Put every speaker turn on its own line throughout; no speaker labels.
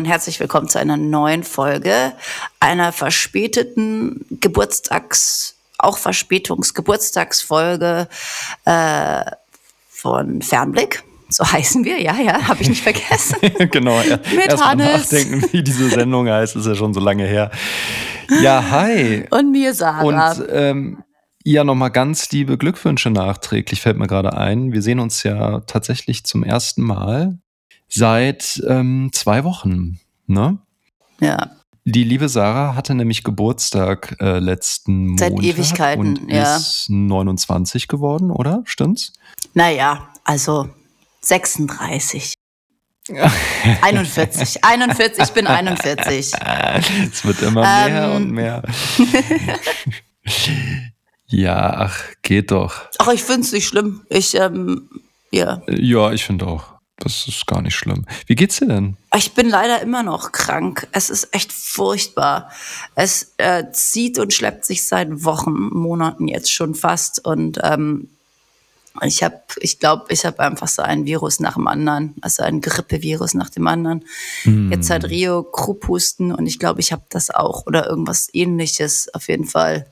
und herzlich willkommen zu einer neuen Folge einer verspäteten Geburtstags, auch Verspätungsgeburtstagsfolge äh, von Fernblick. So heißen wir, ja, ja, habe ich nicht vergessen.
genau, ja.
Mit
erst mal
Hannes.
nachdenken, wie diese Sendung heißt, ist ja schon so lange her. Ja, hi.
Und mir Sarah.
Und ähm, ja, nochmal ganz liebe Glückwünsche nachträglich, fällt mir gerade ein. Wir sehen uns ja tatsächlich zum ersten Mal seit ähm, zwei Wochen, ne?
ja,
Die liebe Sarah hatte nämlich Geburtstag äh, letzten
Seit
Montag
Ewigkeiten,
und
ja.
ist 29 geworden, oder? Stimmt's?
naja, also 36. 41, 41, ich bin 41.
Es wird immer mehr
Ähm.
und mehr. ja, ach, geht doch.
Ach, ich finde es nicht schlimm. Ich, ähm, ja.
Ja, ich finde auch. Das ist gar nicht schlimm. Wie geht's dir denn?
Ich bin leider immer noch krank. Es ist echt furchtbar. Es äh, zieht und schleppt sich seit Wochen, Monaten jetzt schon fast. Und ähm, ich habe, ich glaube, ich habe einfach so ein Virus nach dem anderen, also ein Grippevirus nach dem anderen. Jetzt seit Rio Krupphusten und ich glaube, ich habe das auch oder irgendwas ähnliches. Auf jeden Fall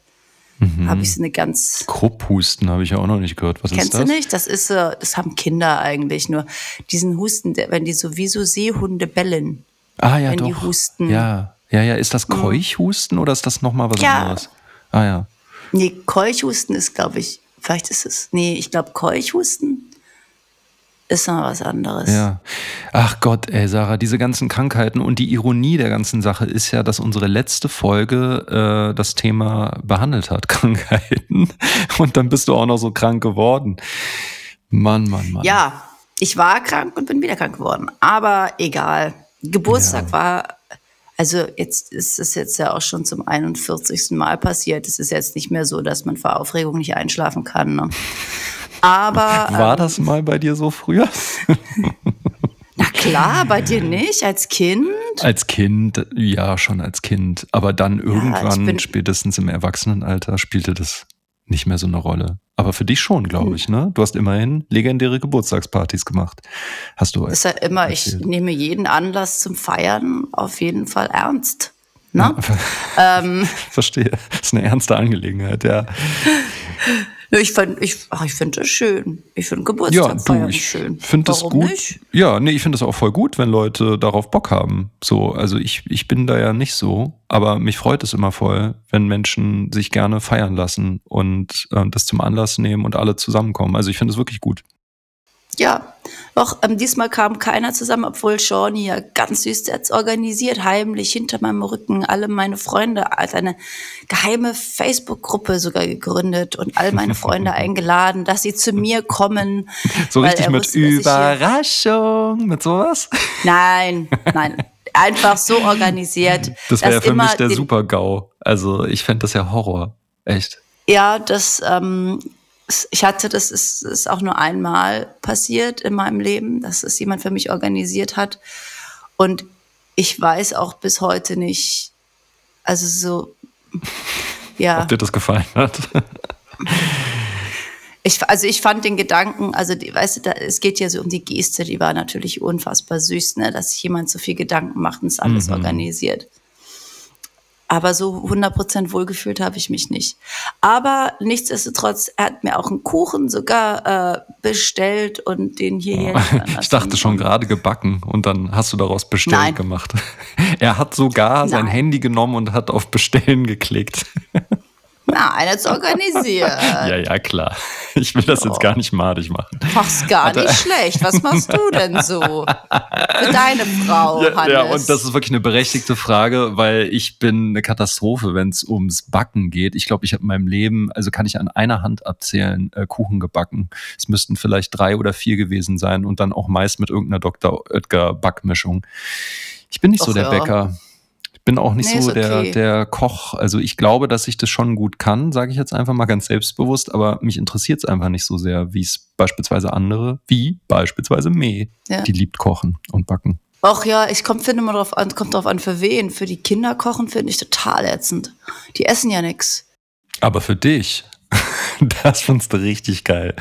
habe ich so eine ganz
Krupphusten habe ich ja auch noch nicht gehört. Was
Kennst
ist das?
du nicht? Das ist, das haben Kinder eigentlich nur. Diesen Husten, wenn die so wie so Seehunde bellen.
Ah ja,
wenn
doch.
die husten.
Ja, ja, ja. Ist das Keuchhusten oder ist das nochmal was
Ja.
anderes? Ah ja.
Nee, Keuchhusten ist, glaube ich, vielleicht ist es, nee, ich glaube Keuchhusten ist noch was anderes.
Ja. Ach Gott, ey, Sarah, diese ganzen Krankheiten und die Ironie der ganzen Sache ist ja, dass unsere letzte Folge äh, das Thema behandelt hat, Krankheiten. Und dann bist du auch noch so krank geworden. Mann, Mann, Mann.
Ja, ich war krank und bin wieder krank geworden. Aber egal. Geburtstag
Ja.
war, also jetzt ist es jetzt ja auch schon zum 41. Mal passiert. Es ist jetzt nicht mehr so, dass man vor Aufregung nicht einschlafen kann. Ne? Aber
War
ähm,
das mal bei dir so früher?
na klar, bei dir nicht als Kind.
Als Kind, ja, schon als Kind. Aber dann irgendwann,
bin-
spätestens im Erwachsenenalter, spielte das nicht mehr so eine Rolle. Aber für dich schon, glaube ich, ne? Du hast immerhin legendäre Geburtstagspartys gemacht. Hast du
ist ja immer, ich
erzählt.
nehme jeden Anlass zum Feiern auf jeden Fall ernst. Ne? ähm,
Verstehe. Das ist eine ernste Angelegenheit, ja.
ich finde ich, ach, ich find das schön. Ich finde Geburtstag
Ja, du,
feiern
ich
schön.
finde das
Warum
gut.
Nicht?
Ja, nee, ich finde das auch voll gut, wenn Leute darauf Bock haben. So, also ich, ich bin da ja nicht so, aber mich freut es immer voll, wenn Menschen sich gerne feiern lassen und äh, das zum Anlass nehmen und alle zusammenkommen. Also ich finde es wirklich gut.
Ja, doch, ähm, diesmal kam keiner zusammen, obwohl Shawnee ja ganz süß jetzt organisiert, heimlich hinter meinem Rücken, alle meine Freunde, als eine geheime Facebook-Gruppe sogar gegründet und all meine Freunde eingeladen, dass sie zu mir kommen.
So richtig mit
wusste,
Überraschung, mit sowas.
Nein, nein, einfach so organisiert.
Das wäre ja für mich der Super-GAU. Also ich fände das ja Horror. Echt.
Ja, das, ähm, ich hatte, das ist, ist auch nur einmal passiert in meinem Leben, dass es jemand für mich organisiert hat. Und ich weiß auch bis heute nicht, also so, ja,
Ob dir das gefallen hat.
ich, also ich fand den Gedanken, also die, weißt du, da, es geht ja so um die Geste, die war natürlich unfassbar süß, ne, dass sich jemand so viel Gedanken macht und es alles organisiert. Aber so 100% wohlgefühlt habe ich mich nicht. Aber nichtsdestotrotz, er hat mir auch einen Kuchen sogar äh, bestellt und den hierher liefern
Ich dachte schon gerade gebacken und dann hast du daraus Bestellen
Nein.
gemacht. Er hat sogar sein
Nein.
Handy genommen und hat auf Bestellen geklickt.
Nein, jetzt organisiert.
Ja, ja, klar. Ich will das jetzt gar nicht madig machen.
Mach's gar nicht schlecht. Was machst du denn so? Für deine Frau,
Ja,
Hannes.
ja, und das ist wirklich eine berechtigte Frage, weil ich bin eine Katastrophe, wenn es ums Backen geht. Ich glaube, ich habe in meinem Leben, also kann ich an einer Hand abzählen, äh, Kuchen gebacken. Es müssten vielleicht drei oder vier gewesen sein und dann auch meist mit irgendeiner Dr. Oetker Backmischung. Ich bin nicht so
Och,
der
ja.
Bäcker. Ich bin auch nicht
Nee,
so der,
okay.
der Koch. Also ich glaube, dass ich das schon gut kann, sage ich jetzt einfach mal ganz selbstbewusst, aber mich interessiert es einfach nicht so sehr, wie es beispielsweise andere, wie beispielsweise Meh,
Ja.
die liebt kochen und backen.
Och ja, ich komm, finde immer drauf an, kommt drauf an, für wen. Für die Kinder kochen finde ich total ätzend. Die essen ja nix.
Aber für dich, das findest du richtig geil.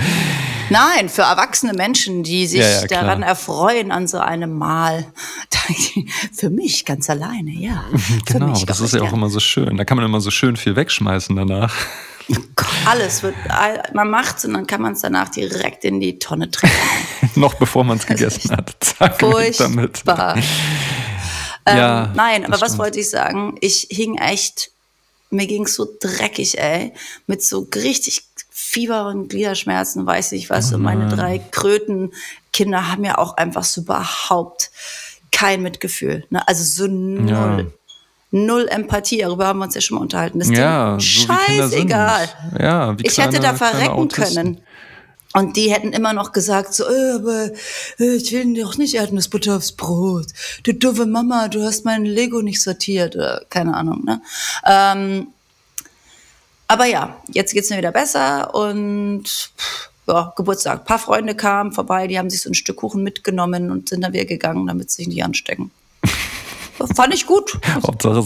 Nein, für erwachsene Menschen, die sich
Ja, ja,
daran erfreuen an so einem Mal. für mich ganz alleine, ja.
Genau, das ist ja auch immer so schön. Da kann man immer so schön viel wegschmeißen danach.
Alles wird, man macht's und dann kann man es danach direkt in die Tonne treten.
Noch bevor man es gegessen hat. Zack, damit.
Furchtbar.
Ja,
ähm, nein, aber was
stimmt.
wollte ich sagen? Ich hing echt, mir ging's so dreckig, ey, mit so richtig Fieber und Gliederschmerzen, weiß ich was. und meine drei Krötenkinder haben ja auch einfach so überhaupt kein Mitgefühl. Ne? Also so null.
Ja.
Null Empathie, darüber haben wir uns ja schon mal unterhalten. Das
Ja,
Ding,
so
scheißegal.
Ja, wie
Ich hätte
kleine-
da
kleine
verrecken können. Und die hätten immer noch gesagt, so, äh, aber äh, ich will doch nicht Erdnussbutter aufs Brot. Du doofe Mama, du hast mein Lego nicht sortiert. Oder keine Ahnung, ne? Ähm, aber ja, jetzt geht's mir wieder besser und ja, Geburtstag. Ein paar Freunde kamen vorbei, die haben sich so ein Stück Kuchen mitgenommen und sind dann wieder gegangen, damit sie sich nicht anstecken. Fand ich gut.
Hauptsache,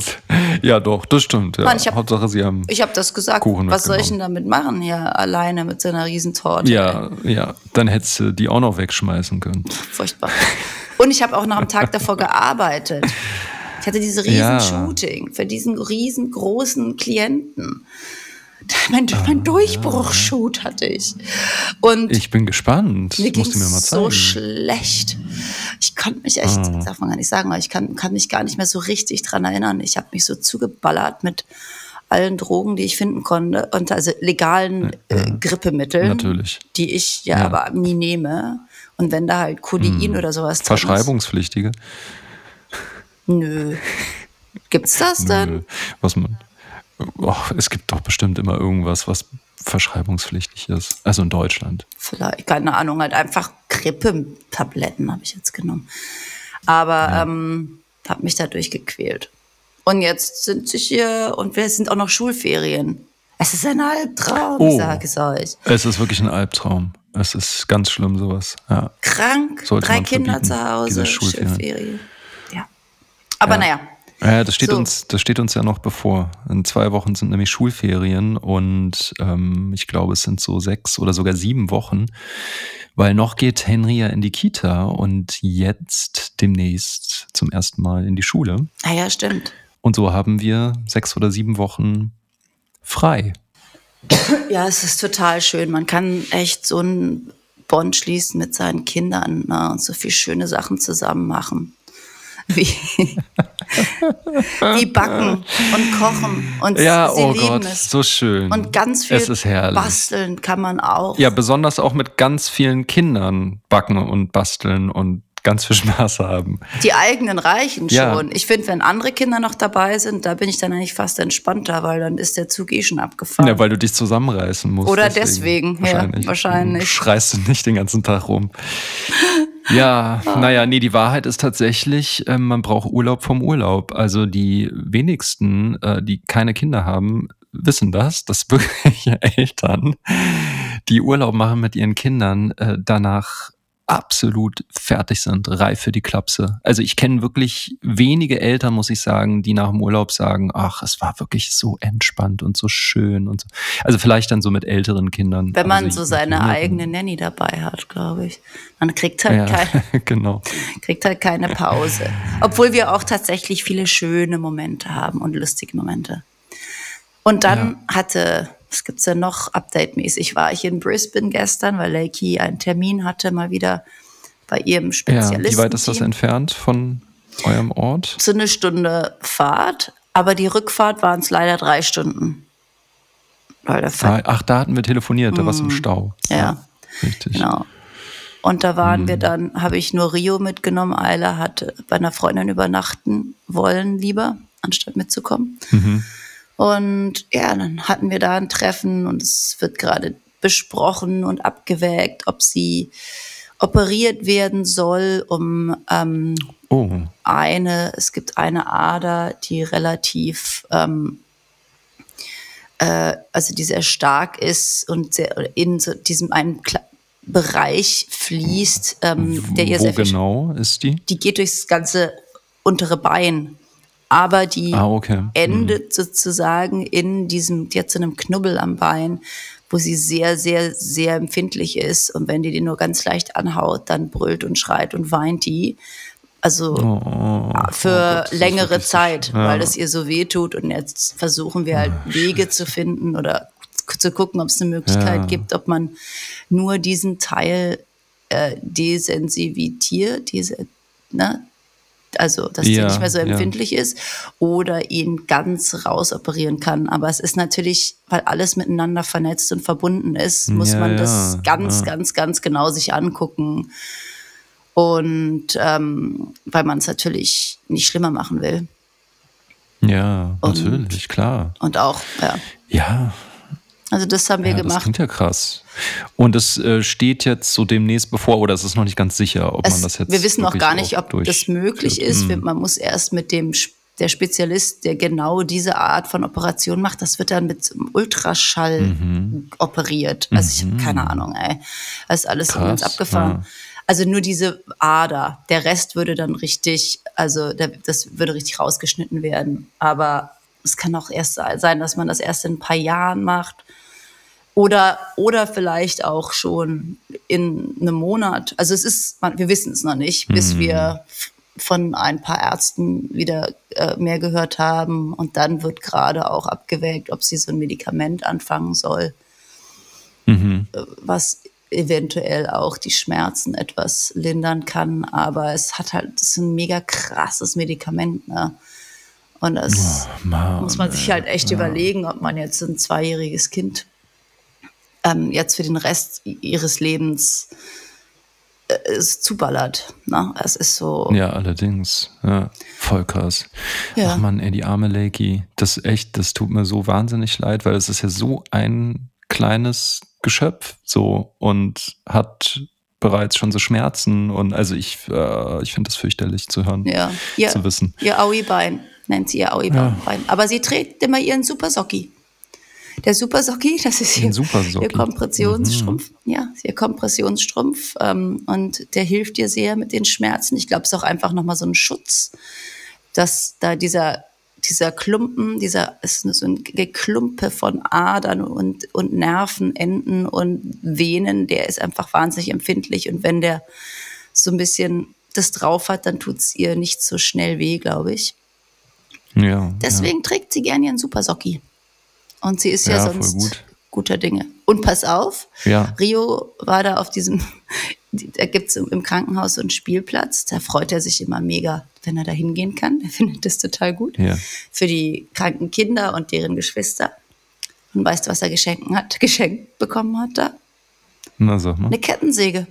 ja doch, das stimmt. Ja.
Mann, ich hab-
Hauptsache, sie haben.
Ich habe das gesagt.
Kuchen
Was soll ich denn damit machen hier alleine mit so einer Riesentorte?
Ja, ja, dann hättest du die auch noch wegschmeißen können.
Furchtbar. Und ich habe auch noch am Tag davor gearbeitet. Ich hatte diese riesen
Ja.
Shooting für diesen riesengroßen Klienten. Mein, mein Durchbruchshoot hatte ich. Und
Ich bin gespannt.
mir ging so schlecht. Ich konnte mich echt,
Ah.
das darf man gar nicht sagen, aber ich kann, kann mich gar nicht mehr so richtig dran erinnern. Ich habe mich so zugeballert mit allen Drogen, die ich finden konnte, und also legalen äh, Grippemitteln,
Natürlich.
die ich ja,
Ja.
aber nie nehme. Und wenn da halt Codein oder sowas drin ist,
Verschreibungspflichtige.
Nö. Gibt's das denn?
Nö, Was man. Oh, es gibt doch bestimmt immer irgendwas, was verschreibungspflichtig ist. Also in Deutschland.
Vielleicht, keine Ahnung, halt einfach Grippetabletten habe ich jetzt genommen. Aber ähm, habe mich dadurch gequält. Und jetzt sind sie hier und wir sind auch noch Schulferien. Es ist ein Albtraum,
Oh.
sage ich euch.
Es ist wirklich ein Albtraum. Es ist ganz schlimm, sowas. Ja.
Krank,
Sollte
drei Kinder zu Hause,
Schulferien.
Schulferien. Ja. Aber
Ja.
naja,
Ja, das steht,
So.
uns, das steht uns ja noch bevor. In zwei Wochen sind nämlich Schulferien und ähm, ich glaube, es sind so sechs oder sogar sieben Wochen, weil noch geht Henry ja in die Kita und jetzt demnächst zum ersten Mal in die Schule.
ah ja, stimmt.
Und so haben wir sechs oder sieben Wochen frei.
Ja, es ist total schön. Man kann echt so einen Bond schließen mit seinen Kindern ne, und so viel schöne Sachen zusammen machen. Wie, wie backen und kochen. Und
Ja,
sie
oh
lieben
Gott,
es.
so schön.
Und ganz viel basteln kann man auch.
Ja, besonders auch mit ganz vielen Kindern backen und basteln und ganz viel Spaß haben.
Die eigenen reichen
Ja.
schon. Ich finde, wenn andere Kinder noch dabei sind, da bin ich dann eigentlich fast entspannter, weil dann ist der Zug eh schon abgefahren.
Ja, weil du dich zusammenreißen musst.
Oder deswegen, ja, wahrscheinlich.
Du schreist du nicht den ganzen Tag rum. Ja,
Ah.
naja, nee, die Wahrheit ist tatsächlich, ähm, man braucht Urlaub vom Urlaub. Also die wenigsten, äh, die keine Kinder haben, wissen das, dass wirklich Eltern, die Urlaub machen mit ihren Kindern, äh, danach absolut fertig sind, reif für die Klapse. Also ich kenne wirklich wenige Eltern, muss ich sagen, die nach dem Urlaub sagen, ach, es war wirklich so entspannt und so schön und so. Also vielleicht dann so mit älteren Kindern.
Wenn man
also
so seine eigene Nanny dabei hat, glaube ich. Man kriegt halt,
Ja,
kein,
genau.
kriegt halt keine Pause. Obwohl wir auch tatsächlich viele schöne Momente haben und lustige Momente. Und dann hatte, was gibt's denn noch update-mäßig, war ich in Brisbane gestern, weil Lakey einen Termin hatte, mal wieder bei ihrem
Ja,
Spezialisten.
wie weit ist das entfernt von eurem Ort?
So eine Stunde Fahrt, aber die Rückfahrt waren es leider drei Stunden.
Ah, Ach, da hatten wir telefoniert, da war es im Stau.
Mhm. Ja.
Richtig.
Genau. Und da waren
Mhm.
wir dann, habe ich nur Rio mitgenommen. Ayla hat bei einer Freundin übernachten wollen, lieber, anstatt mitzukommen.
Mhm.
Und ja, dann hatten wir da ein Treffen und es wird gerade besprochen und abgewägt, ob sie operiert werden soll, um ähm,
Oh,
eine, es gibt eine Ader, die relativ, ähm, äh, also die sehr stark ist und sehr in so diesem einen Kla Bereich fließt, ähm, der ihr
wo
sehr viel,
genau ist die?
die geht durchs ganze untere Bein. Aber die
Ah, okay.
endet sozusagen in diesem, die hat so einem Knubbel am Bein, wo sie sehr, sehr, sehr empfindlich ist. Und wenn die den nur ganz leicht anhaut, dann brüllt und schreit und weint die. Also
Oh,
für
oh Gott, das ist
längere
wirklich-
Zeit,
ja.
weil es ihr so weh tut. Und jetzt versuchen wir halt Wege zu finden oder zu gucken, ob es eine Möglichkeit
Ja.
gibt, ob man nur diesen Teil äh, desensivitiert, diese, ne? Also dass der
Ja,
nicht mehr so
ja.
empfindlich ist oder ihn ganz rausoperieren kann. Aber es ist natürlich, weil alles miteinander vernetzt und verbunden ist, muss
Ja,
man das
ja,
ganz,
ja.
ganz, ganz genau sich angucken. Und ähm, weil man es natürlich nicht schlimmer machen will.
Ja,
Und-
natürlich, klar.
Und auch, ja.
Ja,
Also das haben wir
ja das
gemacht.
klingt ja krass. Und es äh, steht jetzt so demnächst bevor, oder es ist noch nicht ganz sicher, ob
Es,
man das jetzt.
wir wissen noch
wirklich
gar nicht, ob das möglich
führt.
ist.
Hm.
Wir- Man muss erst mit dem der Spezialist, der genau diese Art von Operation macht, das wird dann mit Ultraschall
Mhm.
operiert. Also ich habe keine Ahnung, ey. Das ist alles
Krass,
abgefahren.
ja.
Also nur diese Ader. Der Rest würde dann richtig, also der, das würde richtig rausgeschnitten werden. Aber es kann auch erst sein, dass man das erst in ein paar Jahren macht. Oder, oder vielleicht auch schon in einem Monat. Also es ist, wir wissen es noch nicht, bis wir f- von ein paar Ärzten wieder äh, mehr gehört haben. Und dann wird gerade auch abgewägt, ob sie so ein Medikament anfangen soll,
Mhm.
äh, was eventuell auch die Schmerzen etwas lindern kann. Aber es hat halt, das ist ein mega krasses Medikament. Ne? Und das
Mann,
muss man sich halt echt überlegen, ob man jetzt ein zweijähriges Kind ähm, jetzt für den Rest ihres Lebens äh, es zuballert. Ne? Es ist so.
Ja, allerdings. Ja, voll krass.
Ja.
Ach man, ey, die arme Lakey. Das echt, das tut mir so wahnsinnig leid, weil es ist ja so ein kleines Geschöpf so und hat bereits schon so Schmerzen und also ich, äh, ich finde das fürchterlich zu hören,
Ja, ihr,
zu wissen.
ihr Aui-Bein nennt sie ihr Aui-Bein. Aber sie trägt immer ihren Super Socki. Der Super Socki, das ist ihr.
Mhm.
ihr Kompressionsstrumpf. Ja, ihr Kompressionsstrumpf. Ähm, und der hilft dir sehr mit den Schmerzen. Ich glaube, es ist auch einfach nochmal so ein Schutz, dass da dieser, dieser Klumpen, dieser ist so ein Geklumpe von Adern und, und Nervenenden und Venen, der ist einfach wahnsinnig empfindlich. Und wenn der so ein bisschen das drauf hat, dann tut es ihr nicht so schnell weh, glaube ich.
Ja,
Deswegen trägt sie gerne ihren Super Socki. Und sie ist ja,
Ja,
sonst
gut.
guter Dinge. Und pass auf,
Ja.
Rio war da auf diesem, da gibt es im Krankenhaus so einen Spielplatz. Da freut er sich immer mega, wenn er da hingehen kann. Er findet das total gut.
Ja.
Für die kranken Kinder und deren Geschwister. Und weißt du, was er geschenkt hat, geschenkt bekommen hat da?
Na sag mal.
Eine Kettensäge.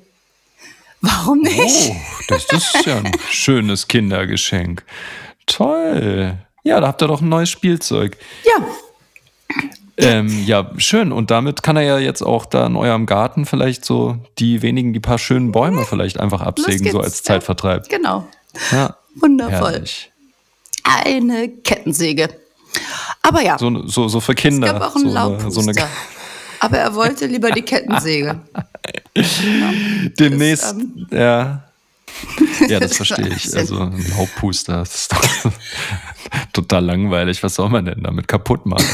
Warum nicht?
Oh, das ist ja ein schönes Kindergeschenk. Toll. Ja, da habt ihr doch ein neues Spielzeug.
Ja,
Ähm, ja, schön. Und damit kann er ja jetzt auch da in eurem Garten vielleicht so die wenigen, die paar schönen Bäume vielleicht einfach absägen, so als
ja.
Zeitvertreib.
genau.
Ja,
Wundervoll.
herrlich.
Eine Kettensäge. Aber ja.
So, so, so für Kinder.
Es gab auch einen
so eine, so eine,
Laubpuster. Aber er wollte lieber die Kettensäge.
demnächst,
Das, ähm,
ja. Ja, das verstehe ich. Also ein Laubpuster, das ist doch total langweilig. Was soll man denn damit kaputt machen?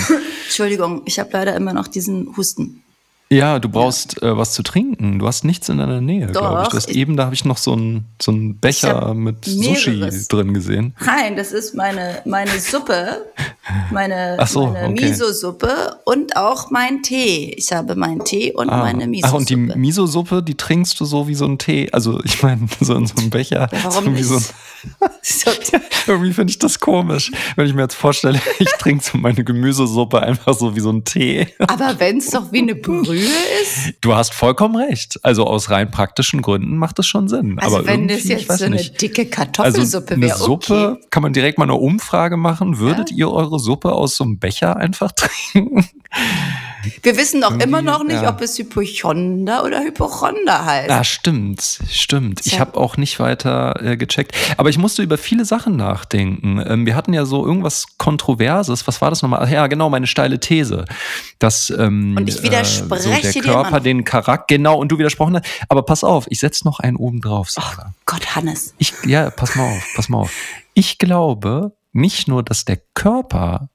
Entschuldigung, ich habe leider immer noch diesen Husten.
Ja, du brauchst äh, was zu trinken. Du hast nichts in deiner Nähe, glaube ich. Du hast
ich-
eben, da habe ich noch so einen so einen Becher mit Sushi
mehreres.
drin gesehen.
Nein, das ist meine, meine Suppe, meine,
Ach so,
meine
okay.
Miso-Suppe und auch mein Tee. Ich habe meinen Tee und meine
Ach,
Miso-Suppe.
und die Miso-Suppe, die trinkst du so wie so ein Tee. Also ich meine, so in so einem Becher.
Ja, warum
so wie
nicht?
so ein, irgendwie finde ich das komisch, wenn ich mir jetzt vorstelle, ich trinke so meine Gemüsesuppe einfach so wie so ein Tee.
aber wenn es doch wie eine Brühe ist,
Du hast vollkommen recht. Also aus rein praktischen Gründen macht das schon Sinn.
also
Aber
wenn das jetzt so eine
nicht.
dicke
Also
Kartoffelsuppe
eine
wäre,
Suppe,
okay.
kann man direkt mal eine Umfrage machen. Würdet ihr eure Suppe aus so einem Becher einfach trinken?
Wir wissen doch immer noch nicht,
ja.
ob es Hypochonder oder Hypochonder heißt.
Ah, stimmt, stimmt. Ich habe auch nicht weiter äh, gecheckt. Aber ich musste über viele Sachen nachdenken. Ähm, wir hatten ja so irgendwas Kontroverses. Was war das nochmal? Ach Ja, genau, meine steile These. Dass ähm,
Und ich widerspreche
so der Körper
noch.
den Charakter, genau, und du widersprochen hast. Aber pass auf, ich setz noch einen oben drauf. Sarah.
Gott, Hannes.
Ich, ja, pass mal auf, pass mal auf. Ich glaube, nicht nur, dass der Körper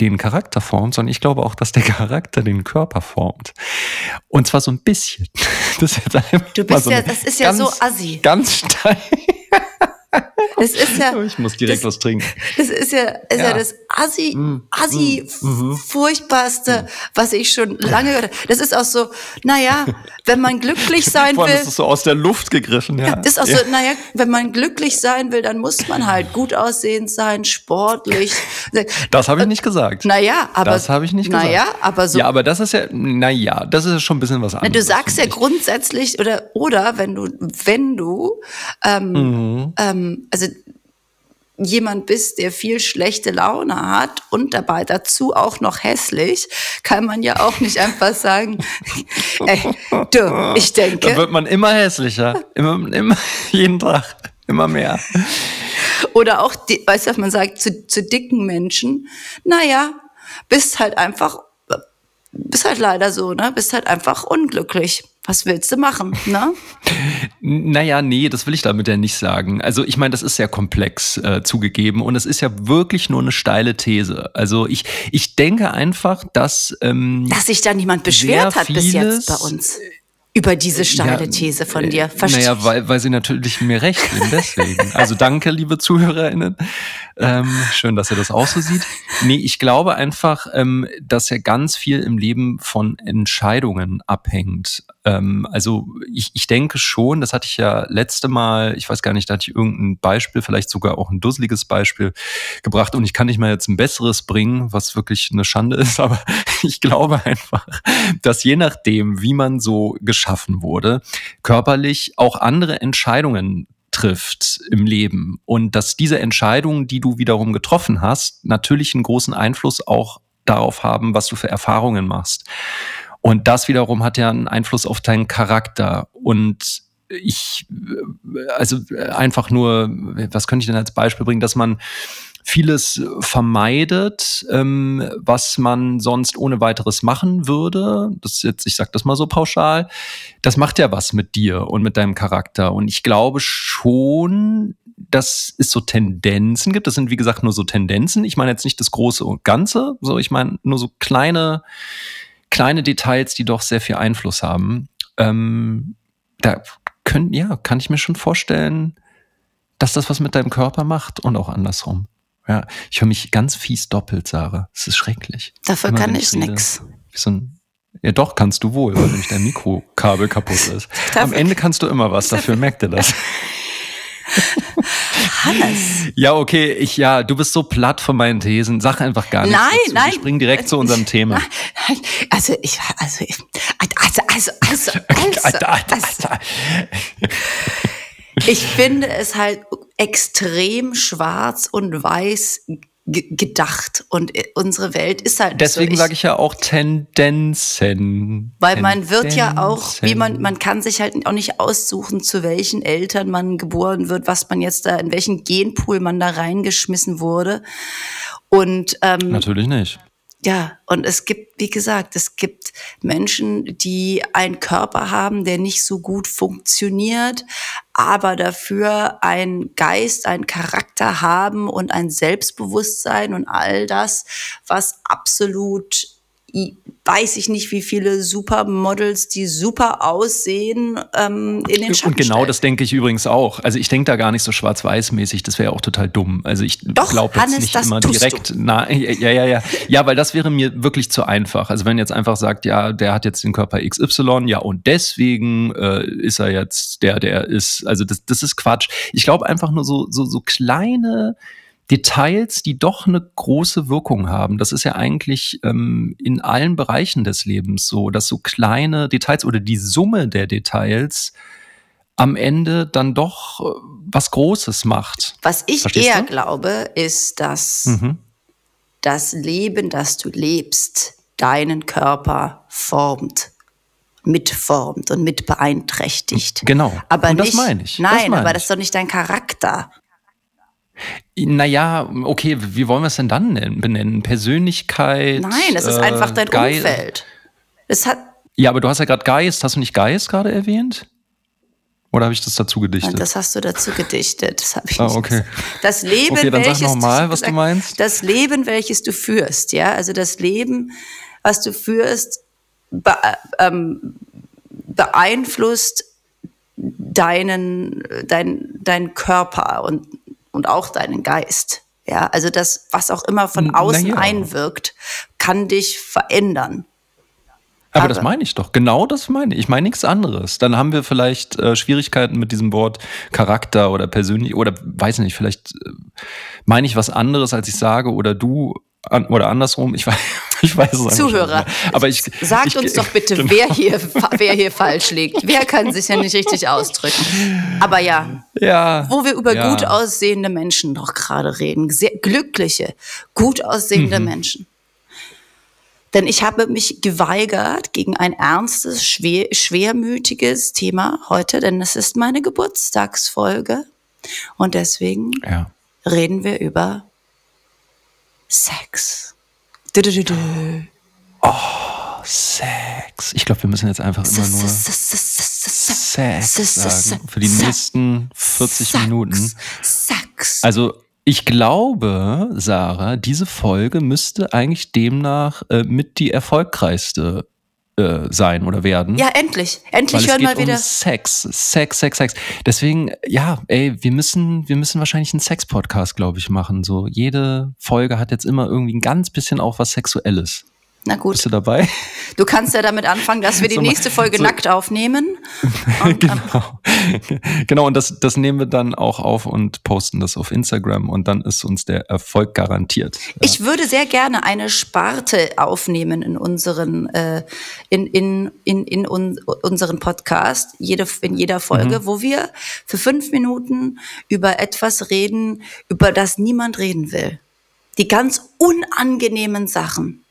den Charakter formt, sondern ich glaube auch, dass der Charakter den Körper formt. Und zwar so ein bisschen.
Das ist jetzt einfach du bist so ja, das ist ja so assi.
Ganz steil.
Das ist ja.
Ich muss direkt
das,
was trinken.
Das ist ja, ist ja. ja das Assi, mm, Assi mm, mm, furchtbarste, was ich schon lange gehört habe. Das ist auch so, naja, wenn man glücklich sein will. Das
ist so aus der Luft gegriffen, ja.
Ist auch ja. so, naja, wenn man glücklich sein will, dann muss man halt gut aussehend sein, sportlich.
Das habe ich nicht gesagt.
Naja, aber.
Das habe ich nicht gesagt.
Naja, aber so.
Ja, aber das ist ja, naja, das ist schon ein bisschen was anderes.
Na, du sagst ja grundsätzlich, oder, oder wenn du, wenn du, ähm, mhm. ähm, also jemand bist, der viel schlechte Laune hat und dabei dazu auch noch hässlich, kann man ja auch nicht einfach sagen, ey, du, ich denke.
Da wird man immer hässlicher, immer, immer jeden Tag, immer mehr.
Oder auch, weißt du, man sagt zu, zu dicken Menschen, naja, bist halt einfach, bist halt leider so, ne, bist halt einfach unglücklich was willst du machen, ne?
naja, nee, das will ich damit ja nicht sagen. Also ich meine, das ist sehr komplex äh, zugegeben und es ist ja wirklich nur eine steile These. Also ich, ich denke einfach, dass... Ähm,
dass sich da niemand beschwert hat bis jetzt bei uns über diese steile ja, These von dir.
Verstehe naja, weil, weil sie natürlich mir recht geben, deswegen. Also danke, liebe ZuhörerInnen. Ähm, schön, dass ihr das auch so sieht. Nee, ich glaube einfach, ähm, dass ja ganz viel im Leben von Entscheidungen abhängt. Ähm, also ich, ich denke schon, das hatte ich ja letzte Mal, ich weiß gar nicht, da hatte ich irgendein Beispiel, vielleicht sogar auch ein dusseliges Beispiel gebracht und ich kann nicht mal jetzt ein besseres bringen, was wirklich eine Schande ist, aber ich glaube einfach, dass je nachdem, wie man so geschaffen wurde, körperlich auch andere Entscheidungen trifft im Leben und dass diese Entscheidungen, die du wiederum getroffen hast, natürlich einen großen Einfluss auch darauf haben, was du für Erfahrungen machst. Und das wiederum hat ja einen Einfluss auf deinen Charakter. Und ich, also einfach nur, was könnte ich denn als Beispiel bringen, dass man vieles vermeidet, ähm, was man sonst ohne weiteres machen würde. Das ist jetzt, ich sag das mal so pauschal. Das macht ja was mit dir und mit deinem Charakter. Und ich glaube schon, dass es so Tendenzen gibt. Das sind, wie gesagt, nur so Tendenzen. Ich meine jetzt nicht das Große und Ganze. So, ich meine nur so kleine, kleine Details, die doch sehr viel Einfluss haben. Ähm, da können, ja, kann ich mir schon vorstellen, dass das was mit deinem Körper macht und auch andersrum. Ja, ich höre mich ganz fies doppelt, Sarah. Es ist schrecklich.
Dafür Immer, kann ich rede, nix.
So ein, ja, doch, kannst du wohl, weil nämlich dein Mikrokabel kaputt ist. Am Ende kannst du immer was dafür, merkt ihr das?
Hannes.
Ja, okay, ich, ja, du bist so platt von meinen Thesen. Sag einfach gar nichts.
Nein,
dazu.
nein.
Wir springen direkt zu unserem Thema.
Nein, also ich, also, also, also, also, also, also, also. Ich finde es halt extrem schwarz und weiß gedacht. Und unsere Welt ist halt
deswegen so. sage ich ja auch Tendenzen.
Weil man wird ja auch wie man man kann sich halt auch nicht aussuchen zu welchen Eltern man geboren wird was man jetzt da in welchen Genpool man da reingeschmissen wurde. Und
ähm, natürlich nicht.
ja, und es gibt, wie gesagt, es gibt Menschen, die einen Körper haben, der nicht so gut funktioniert, aber dafür einen Geist, einen Charakter haben und ein Selbstbewusstsein und all das, was absolut weiß ich nicht, wie viele Supermodels, die super aussehen, ähm, in den Schatten
Und genau das denke ich übrigens auch. Also ich denke da gar nicht so schwarz-weiß-mäßig, das wäre auch total dumm. Also ich glaube jetzt nicht immer direkt. Na, ja, ja, ja. Ja, weil das wäre mir wirklich zu einfach. Also wenn jetzt einfach sagt, ja, der hat jetzt den Körper XY, ja, und deswegen äh, ist er jetzt der, der ist. Also das, das ist Quatsch. Ich glaube einfach nur so, so, so kleine Details, die doch eine große Wirkung haben. Das ist ja eigentlich ähm, in allen Bereichen des Lebens so, dass so kleine Details oder die Summe der Details am Ende dann doch äh, was Großes macht.
Was ich Verstehst eher du? glaube, ist, dass mhm. das Leben, das du lebst, deinen Körper formt mitformt und mit beeinträchtigt.
Genau.
Aber
und
nicht,
das meine ich.
Nein,
meine
aber das ist doch nicht dein Charakter.
Naja, okay, wie wollen wir es denn dann nennen, benennen? Persönlichkeit?
Nein, es ist äh, einfach dein Geist. Umfeld. Es hat
ja, aber du hast ja gerade Geist. Hast du nicht Geist gerade erwähnt? Oder habe ich das dazu gedichtet?
Das hast du dazu gedichtet. Das habe ich
Ah,
nicht
okay.
gesagt. Das Leben,
Okay, dann sag
welches
noch mal,
ich
was du meinst.
Das Leben, welches du führst, ja, also das Leben, was du führst, be ähm, beeinflusst deinen, dein, deinen Körper und, und auch deinen Geist. Ja, also das, was auch immer von außen
ja.
einwirkt, kann dich verändern.
Aber das meine ich doch. Genau das meine ich. Ich meine nichts anderes. Dann haben wir vielleicht äh, Schwierigkeiten mit diesem Wort Charakter oder persönlich oder weiß nicht, vielleicht äh, meine ich was anderes, als ich sage oder du an, oder andersrum. Ich weiß, ich weiß es
Zuhörer,
nicht. Aber ich,
sagt
ich,
uns doch bitte,
Genau.
wer, hier, wer hier falsch liegt. Wer kann sich ja nicht richtig ausdrücken. Aber ja,
Ja.
wo wir über
ja.
gut aussehende Menschen doch gerade reden. Sehr glückliche, gut aussehende
Mhm.
Menschen. Denn ich habe mich geweigert gegen ein ernstes, schwer, schwermütiges Thema heute, denn es ist meine Geburtstagsfolge. Und deswegen
Ja.
reden wir über Sex. Du.
Sex. Ich glaube, wir müssen jetzt einfach immer nur Sex sagen für die nächsten 40 Minuten.
Sex.
Also ich glaube, Sarah, diese Folge müsste eigentlich demnach äh, mit die erfolgreichste äh, sein oder werden.
Ja, endlich. Endlich hören
geht
mal wieder.
um Sex, Sex, Sex, Sex. Deswegen, ja, ey, wir müssen, wir müssen wahrscheinlich einen Sex-Podcast, glaube ich, machen. So jede Folge hat jetzt immer irgendwie ein ganz bisschen auch was Sexuelles.
Na gut.
Bist du dabei?
Du kannst ja damit anfangen, dass wir die
So
nächste Folge
so-
nackt aufnehmen. Und, ähm,
Genau. genau, und das, das nehmen wir dann auch auf und posten das auf Instagram und dann ist uns der Erfolg garantiert. Ja.
Ich würde sehr gerne eine Sparte aufnehmen in unseren, äh, in, in, in, in un, unseren Podcast, jede, in jeder Folge,
Mhm.
wo wir für fünf Minuten über etwas reden, über das niemand reden will. Die ganz unangenehmen Sachen.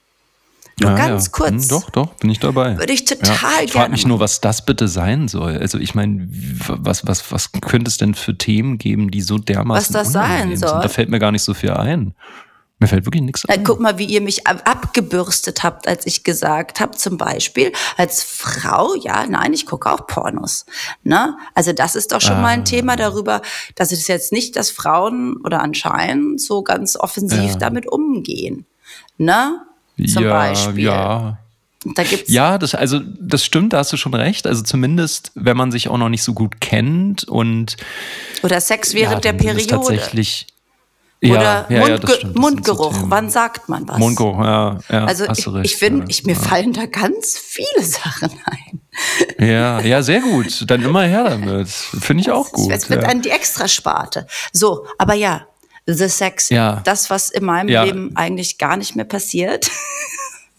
Nur
Ja,
ganz
ja.
kurz.
Hm, Doch, doch, bin ich dabei.
Würde ich total
Ich frage
gerne
mich nur, was das bitte sein soll. Also ich meine, was, was, was könnte es denn für Themen geben, die so dermaßen
Was das sein
unangenehm sind?
soll?
Da fällt mir gar nicht so viel ein. Mir fällt wirklich nichts ein.
guck mal, wie ihr mich ab- abgebürstet habt, als ich gesagt habe, zum Beispiel als Frau, ja, nein, ich gucke auch Pornos. Ne? Also das ist doch schon mal
Ah.
ein Thema darüber, dass es jetzt nicht, dass Frauen oder anscheinend so ganz offensiv
Ja.
damit umgehen. Ne? Zum
ja,
Beispiel.
ja.
Da gibt's
Ja, das, also das stimmt, da hast du schon recht. Also zumindest, wenn man sich auch noch nicht so gut kennt und
oder Sex während
ja,
der Periode.
tatsächlich.
Oder
ja, ja, ja, das
Mundge
stimmt, das so
Mundgeruch.
Themen.
Wann sagt man was?
Mundgeruch, ja, ja.
Also ich,
recht,
ich finde, ich, mir fallen da ganz viele Sachen ein.
Ja, ja, sehr gut. Dann immer her damit. Finde ich auch gut.
Es wird an die Extrasparte. So, aber ja, The Sex,
Ja.
das, was in meinem
Ja.
Leben eigentlich gar nicht mehr passiert.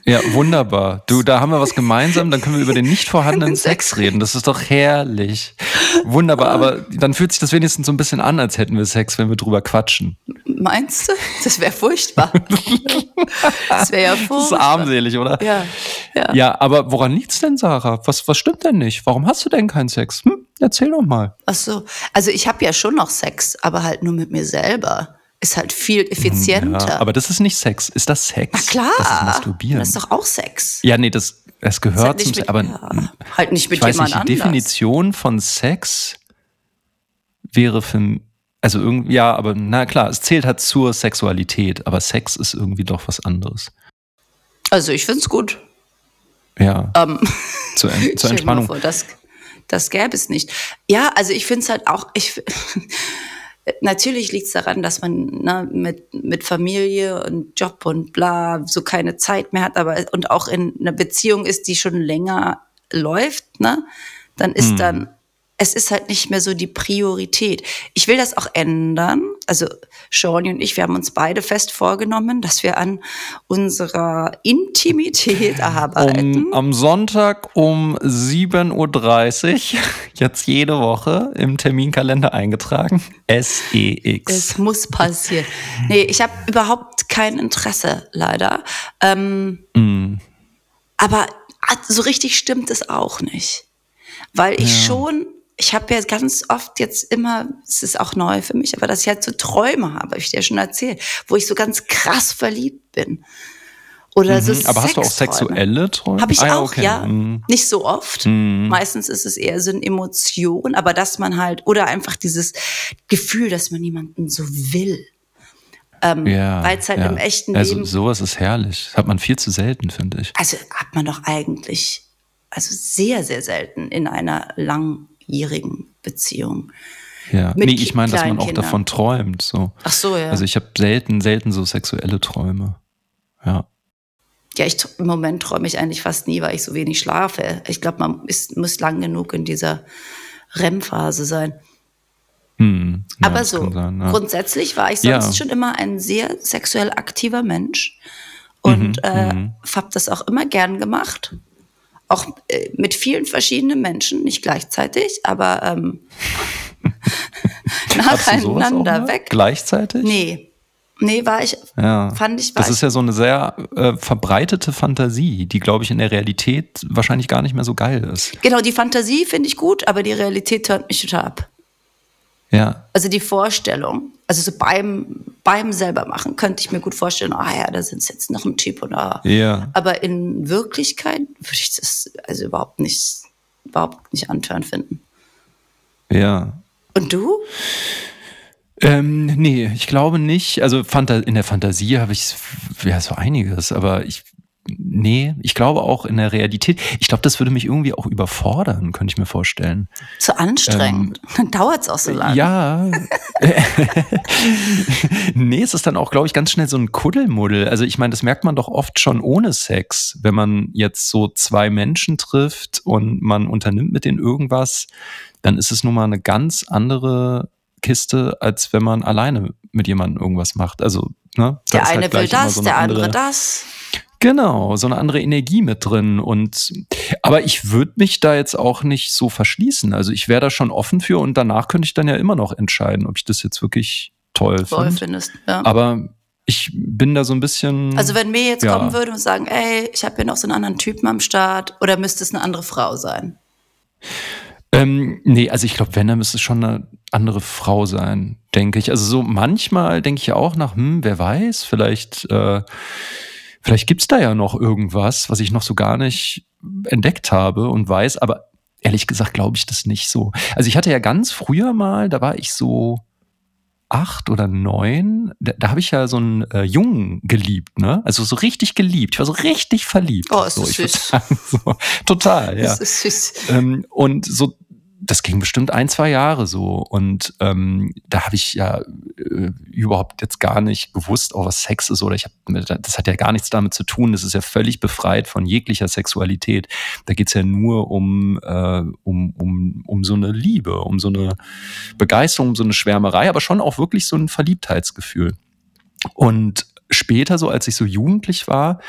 Ja, wunderbar. Du, da haben wir was gemeinsam, dann können wir über den nicht vorhandenen Sex reden. Das ist doch herrlich. Wunderbar, aber dann fühlt sich das wenigstens so ein bisschen an, als hätten wir Sex, wenn wir drüber quatschen.
Meinst du? Das wäre furchtbar. das wäre ja
Das ist
furchtbar.
armselig, oder?
Ja, ja.
Ja, aber woran liegt's denn, Sarah? Was, was stimmt denn nicht? Warum hast du denn keinen Sex? Hm? Erzähl doch mal.
Ach so. Also ich habe ja schon noch Sex, aber halt nur mit mir selber. Ist halt viel effizienter.
Ja, aber das ist nicht Sex. Ist das Sex?
Na klar.
Das ist Masturbieren.
Das ist doch auch Sex.
ja, nee, das, es gehört
halt
zum
mit,
Sex. Aber
ja, halt nicht mit
ich weiß nicht, die
anders.
Definition von Sex wäre für also irgendwie, ja, aber na klar, es zählt halt zur Sexualität, aber Sex ist irgendwie doch was anderes.
Also ich find's gut.
Ja,
Ähm,
zur, En- zur Entspannung.
Vor, das, das gäbe es nicht. Ja, also ich finde es halt auch, ich, natürlich liegt es daran, dass man ne, mit, mit Familie und Job und bla so keine Zeit mehr hat, aber und auch in einer Beziehung ist, die schon länger läuft, ne, dann ist
Hm.
dann, es ist halt nicht mehr so die Priorität. Ich will das auch ändern. Also Shawnee und ich, wir haben uns beide fest vorgenommen, dass wir an unserer Intimität arbeiten.
Um, am Sonntag um 7.30 Uhr, jetzt jede Woche im Terminkalender eingetragen, SEX.
Es muss passieren. Nee, ich habe überhaupt kein Interesse, leider. Ähm,
Mm.
aber so richtig stimmt es auch nicht. Weil ich schon, ich habe ja ganz oft jetzt immer, es ist auch neu für mich, aber dass ich halt so Träume habe, habe ich dir schon erzählt, wo ich so ganz krass verliebt bin. Oder
Mhm.
so
Aber hast du auch sexuelle Träume?
Habe ich
Ah,
auch,
okay.
ja.
Mhm.
Nicht so oft.
Mhm.
Meistens ist es eher so eine Emotion, aber dass man halt, oder einfach dieses Gefühl, dass man jemanden so will. Ähm,
Ja.
Weil es halt
ja.
im echten
also,
Leben,
Sowas ist herrlich. Das hat man viel zu selten, finde ich.
also hat man doch eigentlich, also sehr, sehr selten in einer langjährigen Beziehung.
Ja.
Mit
nee, ich meine, dass man auch davon träumt. So.
Ach so, ja.
Also ich habe selten, selten so sexuelle Träume. Ja.
ja, ich, im Moment träume ich eigentlich fast nie, weil ich so wenig schlafe. Ich glaube, man ist, muss lang genug in dieser REM-Phase sein.
Hm. ja
Aber so,
sein, ja.
grundsätzlich war ich
Ja.
sonst schon immer ein sehr sexuell aktiver Mensch und
Mhm,
äh, habe das auch immer gern gemacht. Auch äh, mit vielen verschiedenen Menschen, nicht gleichzeitig, aber ähm, nacheinander weg.
Gleichzeitig?
Nee. Nee, war ich,
Ja.
fand ich, war
Das ist ja so eine sehr äh, verbreitete Fantasie, die, glaube ich, in der Realität wahrscheinlich gar nicht mehr so geil ist.
genau, die Fantasie finde ich gut, aber die Realität hört mich total ab.
Ja.
Also die Vorstellung, also so beim, beim selber machen, könnte ich mir gut vorstellen, ah ja, da sind jetzt noch ein Typ oder.
Ja.
Aber in Wirklichkeit würde ich das also überhaupt nicht, überhaupt nicht antören finden.
Ja.
Und du?
Ähm, nee, ich glaube nicht. Also in der Fantasie habe ich ja so einiges, aber ich nee, ich glaube auch in der Realität. Ich glaube, das würde mich irgendwie auch überfordern, könnte ich mir vorstellen.
Zu anstrengend. Dann dauert es auch so lange.
Ähm, Ja. nee, es ist dann auch, glaube ich, ganz schnell so ein Kuddelmuddel. Also ich meine, das merkt man doch oft schon ohne Sex, wenn man jetzt so zwei Menschen trifft und man unternimmt mit denen irgendwas, dann ist es nun mal eine ganz andere Kiste, als wenn man alleine mit jemandem irgendwas macht. Also, ne?
Der
halt
eine will
gleich immer
das,
so eine
der andere
andere-
das.
Genau, so eine andere Energie mit drin. Und aber ich würde mich da jetzt auch nicht so verschließen. Also ich wäre da schon offen für und danach könnte ich dann ja immer noch entscheiden, ob ich das jetzt wirklich toll
Toll
finde.
findest. Ja.
Aber ich bin da so ein bisschen.
Also wenn mir jetzt
Ja.
kommen würde und sagen, ey, ich habe hier noch so einen anderen Typen am Start, oder müsste es eine andere Frau sein?
Ähm, nee, also ich glaube, wenn, dann müsste es schon eine andere Frau sein, denke ich. Also so manchmal denke ich ja auch nach, hm, wer weiß, vielleicht, äh, vielleicht gibt's da ja noch irgendwas, was ich noch so gar nicht entdeckt habe und weiß, aber ehrlich gesagt glaube ich das nicht so. Also ich hatte ja ganz früher mal, da war ich so acht oder neun, da, da habe ich ja so einen äh, Jungen geliebt, ne? Also so richtig geliebt. Ich war so richtig verliebt.
Oh, ist
so,
das süß.
sagen, so, total, ja.
Das ist süß.
Ähm, und so, das ging bestimmt ein, zwei Jahre so. Und ähm, da habe ich ja äh, überhaupt jetzt gar nicht gewusst, oh, was Sex ist. Oder ich habe, das hat ja gar nichts damit zu tun. Das ist ja völlig befreit von jeglicher Sexualität. Da geht's ja nur um, äh, um, um, um so eine Liebe, um so eine Begeisterung, um so eine Schwärmerei, aber schon auch wirklich so ein Verliebtheitsgefühl. Und später, so als ich so jugendlich war,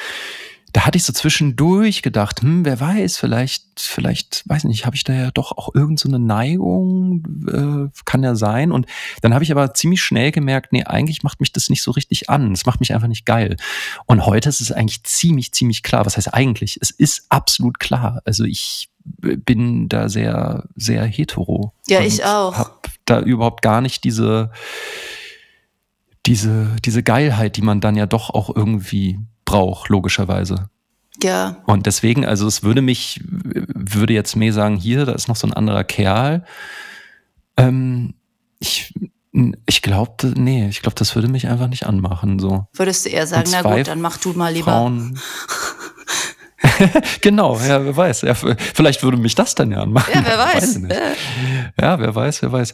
da hatte ich so zwischendurch gedacht, hm, wer weiß, vielleicht, vielleicht, weiß nicht, habe ich da ja doch auch irgend so eine Neigung, äh, kann ja sein. Und dann habe ich aber ziemlich schnell gemerkt, nee, eigentlich macht mich das nicht so richtig an. Es macht mich einfach nicht geil. Und heute ist es eigentlich ziemlich, ziemlich klar. Was heißt eigentlich? Es ist absolut klar. Also ich bin da sehr, sehr hetero.
Ja, ich auch.
Hab da überhaupt gar nicht diese, diese, diese Geilheit, die man dann ja doch auch irgendwie braucht, logischerweise.
Ja,
Und deswegen, also es würde mich, würde jetzt mehr sagen, hier, da ist noch so ein anderer Kerl. Ähm, ich ich glaube, nee, ich glaube, das würde mich einfach nicht anmachen. So
würdest du eher sagen, na gut, dann mach du mal lieber.
Frauen. genau, ja, wer weiß. Ja, vielleicht würde mich das dann ja anmachen.
Ja, wer weiß. Äh,
Ja, wer weiß, wer weiß.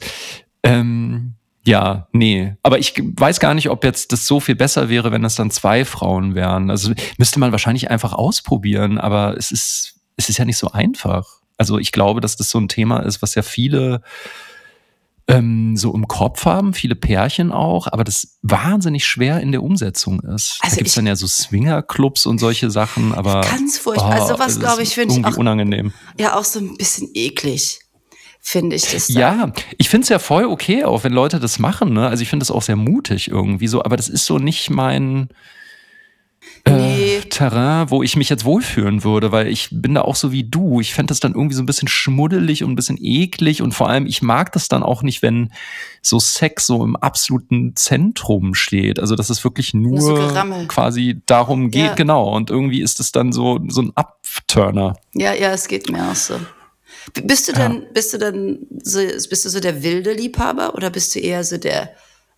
Ähm, ja, nee. Aber ich weiß gar nicht, ob jetzt das so viel besser wäre, wenn das dann zwei Frauen wären. Also müsste man wahrscheinlich einfach ausprobieren, aber es ist, es ist ja nicht so einfach. Also ich glaube, dass das so ein Thema ist, was ja viele ähm, so im Kopf haben, viele Pärchen auch, aber das wahnsinnig schwer in der Umsetzung ist.
Also
da gibt's
ich-
dann ja so Swingerclubs und solche Sachen, aber
Ganz furchtbar. Also sowas,
es
glaube ich, finde ich auch-
unangenehm.
ja, auch so ein bisschen eklig, finde ich das. da.
Ja, ich finde es ja voll okay, auch wenn Leute das machen. Ne? Also ich finde das auch sehr mutig irgendwie so, aber das ist so nicht mein. nee. äh, Terrain, wo ich mich jetzt wohlfühlen würde, weil ich bin da auch so wie du. Ich fände das dann irgendwie so ein bisschen schmuddelig und ein bisschen eklig und vor allem, ich mag das dann auch nicht, wenn so Sex so im absoluten Zentrum steht. Also, dass es wirklich nur so quasi darum geht, ja. genau. Und irgendwie ist es dann so, so ein Abturner.
Ja, ja, es geht mir auch so. Bist du dann, ja. bist du dann so, bist du so der wilde Liebhaber oder bist du eher so der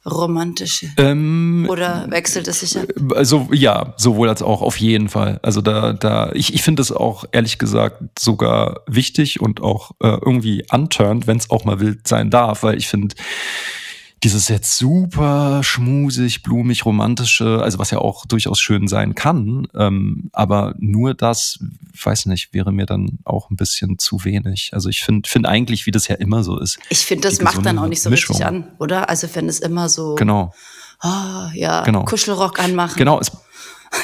romantische? Ähm, Oder wechselt es sich ab?
Also ja, sowohl als auch auf jeden Fall. Also da, da, ich, ich finde es auch ehrlich gesagt sogar wichtig und auch äh, irgendwie unturned, wenn es auch mal wild sein darf, weil ich finde, dieses jetzt super schmusig, blumig, romantische, also was ja auch durchaus schön sein kann, ähm, aber nur das, weiß nicht, wäre mir dann auch ein bisschen zu wenig. Also ich finde finde eigentlich, wie das ja immer so ist.
Ich finde, das macht dann auch nicht so Mischung. richtig an, oder? Also wenn es immer so,
genau,
oh, ja, genau. Kuschelrock anmachen.
Genau, es,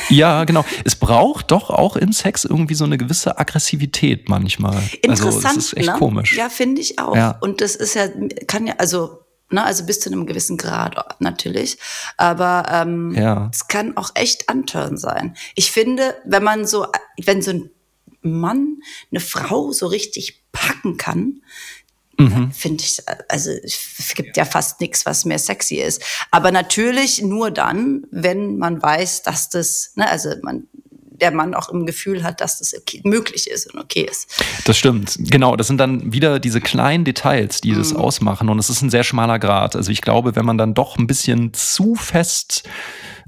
ja, genau. Es braucht doch auch im Sex irgendwie so eine gewisse Aggressivität manchmal.
Interessant, also,
das ist echt
ne?
komisch.
Ja, finde ich auch. Ja. Und das ist ja, kann ja, also Ne, also bis zu einem gewissen Grad natürlich. Aber ähm, ja. es kann auch echt antörn sein. Ich finde, wenn man so, wenn so ein Mann eine Frau so richtig packen kann, mhm. finde ich, also es gibt ja fast nichts, was mehr sexy ist. Aber natürlich nur dann, wenn man weiß, dass das, ne, also man der Mann auch im Gefühl hat, dass das okay, möglich ist und okay ist.
Das stimmt. Genau, das sind dann wieder diese kleinen Details, die das mhm. ausmachen. Und es ist ein sehr schmaler Grad. Also ich glaube, wenn man dann doch ein bisschen zu fest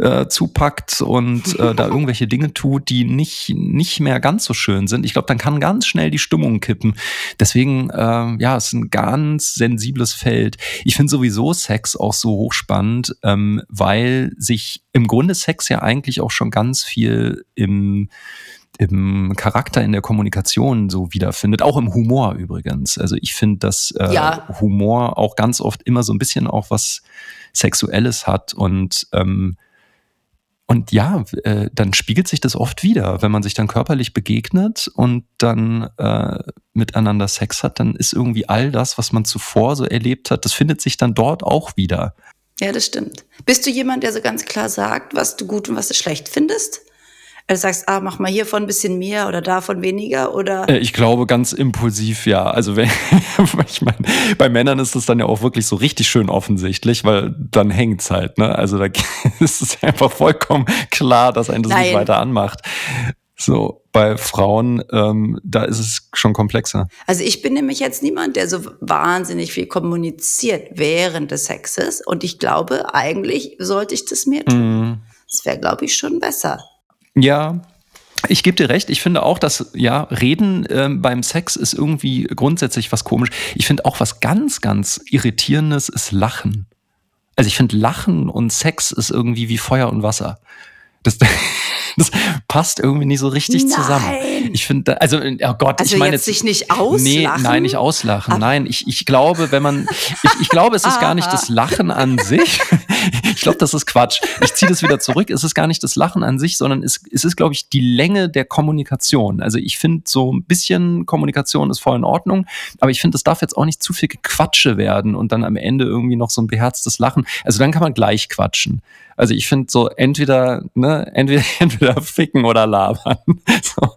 äh, zupackt und äh, da irgendwelche Dinge tut, die nicht, nicht mehr ganz so schön sind, ich glaube, dann kann ganz schnell die Stimmung kippen. Deswegen, äh, ja, es ist ein ganz sensibles Feld. Ich finde sowieso Sex auch so hochspannend, ähm, weil sich im Grunde Sex ja eigentlich auch schon ganz viel im im Charakter in der Kommunikation so wiederfindet, auch im Humor übrigens. Also ich finde, dass äh, ja. Humor auch ganz oft immer so ein bisschen auch was Sexuelles hat und ähm, und ja, äh, dann spiegelt sich das oft wieder, wenn man sich dann körperlich begegnet und dann äh, miteinander Sex hat, dann ist irgendwie all das, was man zuvor so erlebt hat, das findet sich dann dort auch wieder.
Ja, das stimmt. Bist du jemand, der so ganz klar sagt, was du gut und was du schlecht findest? Du sagst, ah, mach mal hiervon ein bisschen mehr oder davon weniger oder?
Äh, ich glaube ganz impulsiv, ja. Also wenn, ich meine, bei Männern ist das dann ja auch wirklich so richtig schön offensichtlich, weil dann hängt's halt, ne? Also da ist es einfach vollkommen klar, dass ein das Nein. nicht weiter anmacht. So, bei Frauen, ähm, da ist es schon komplexer.
Also ich bin nämlich jetzt niemand, der so wahnsinnig viel kommuniziert während des Sexes. Und ich glaube, eigentlich sollte ich das mehr tun. Mm. Das wäre, glaube ich, schon besser.
Ja, ich gebe dir recht. Ich finde auch, dass ja Reden ähm, beim Sex ist irgendwie grundsätzlich was komisch. Ich finde auch was ganz, ganz irritierendes ist Lachen. Also ich finde Lachen und Sex ist irgendwie wie Feuer und Wasser. Das, das passt irgendwie nicht so richtig nein. zusammen. Ich finde, also, oh Gott,
also
ich meine
jetzt, sich nicht auslachen. Nee,
nein, nicht auslachen. Aber nein, ich, ich glaube, wenn man, ich, ich glaube, es ist gar nicht das Lachen an sich. Ich glaube, das ist Quatsch. Ich ziehe das wieder zurück. Es ist gar nicht das Lachen an sich, sondern es, es ist, glaube ich, die Länge der Kommunikation. Also ich finde, so ein bisschen Kommunikation ist voll in Ordnung, aber ich finde, es darf jetzt auch nicht zu viel Gequatsche werden und dann am Ende irgendwie noch so ein beherztes Lachen. Also dann kann man gleich quatschen. Also ich finde so entweder, ne, entweder, entweder ficken oder labern. So.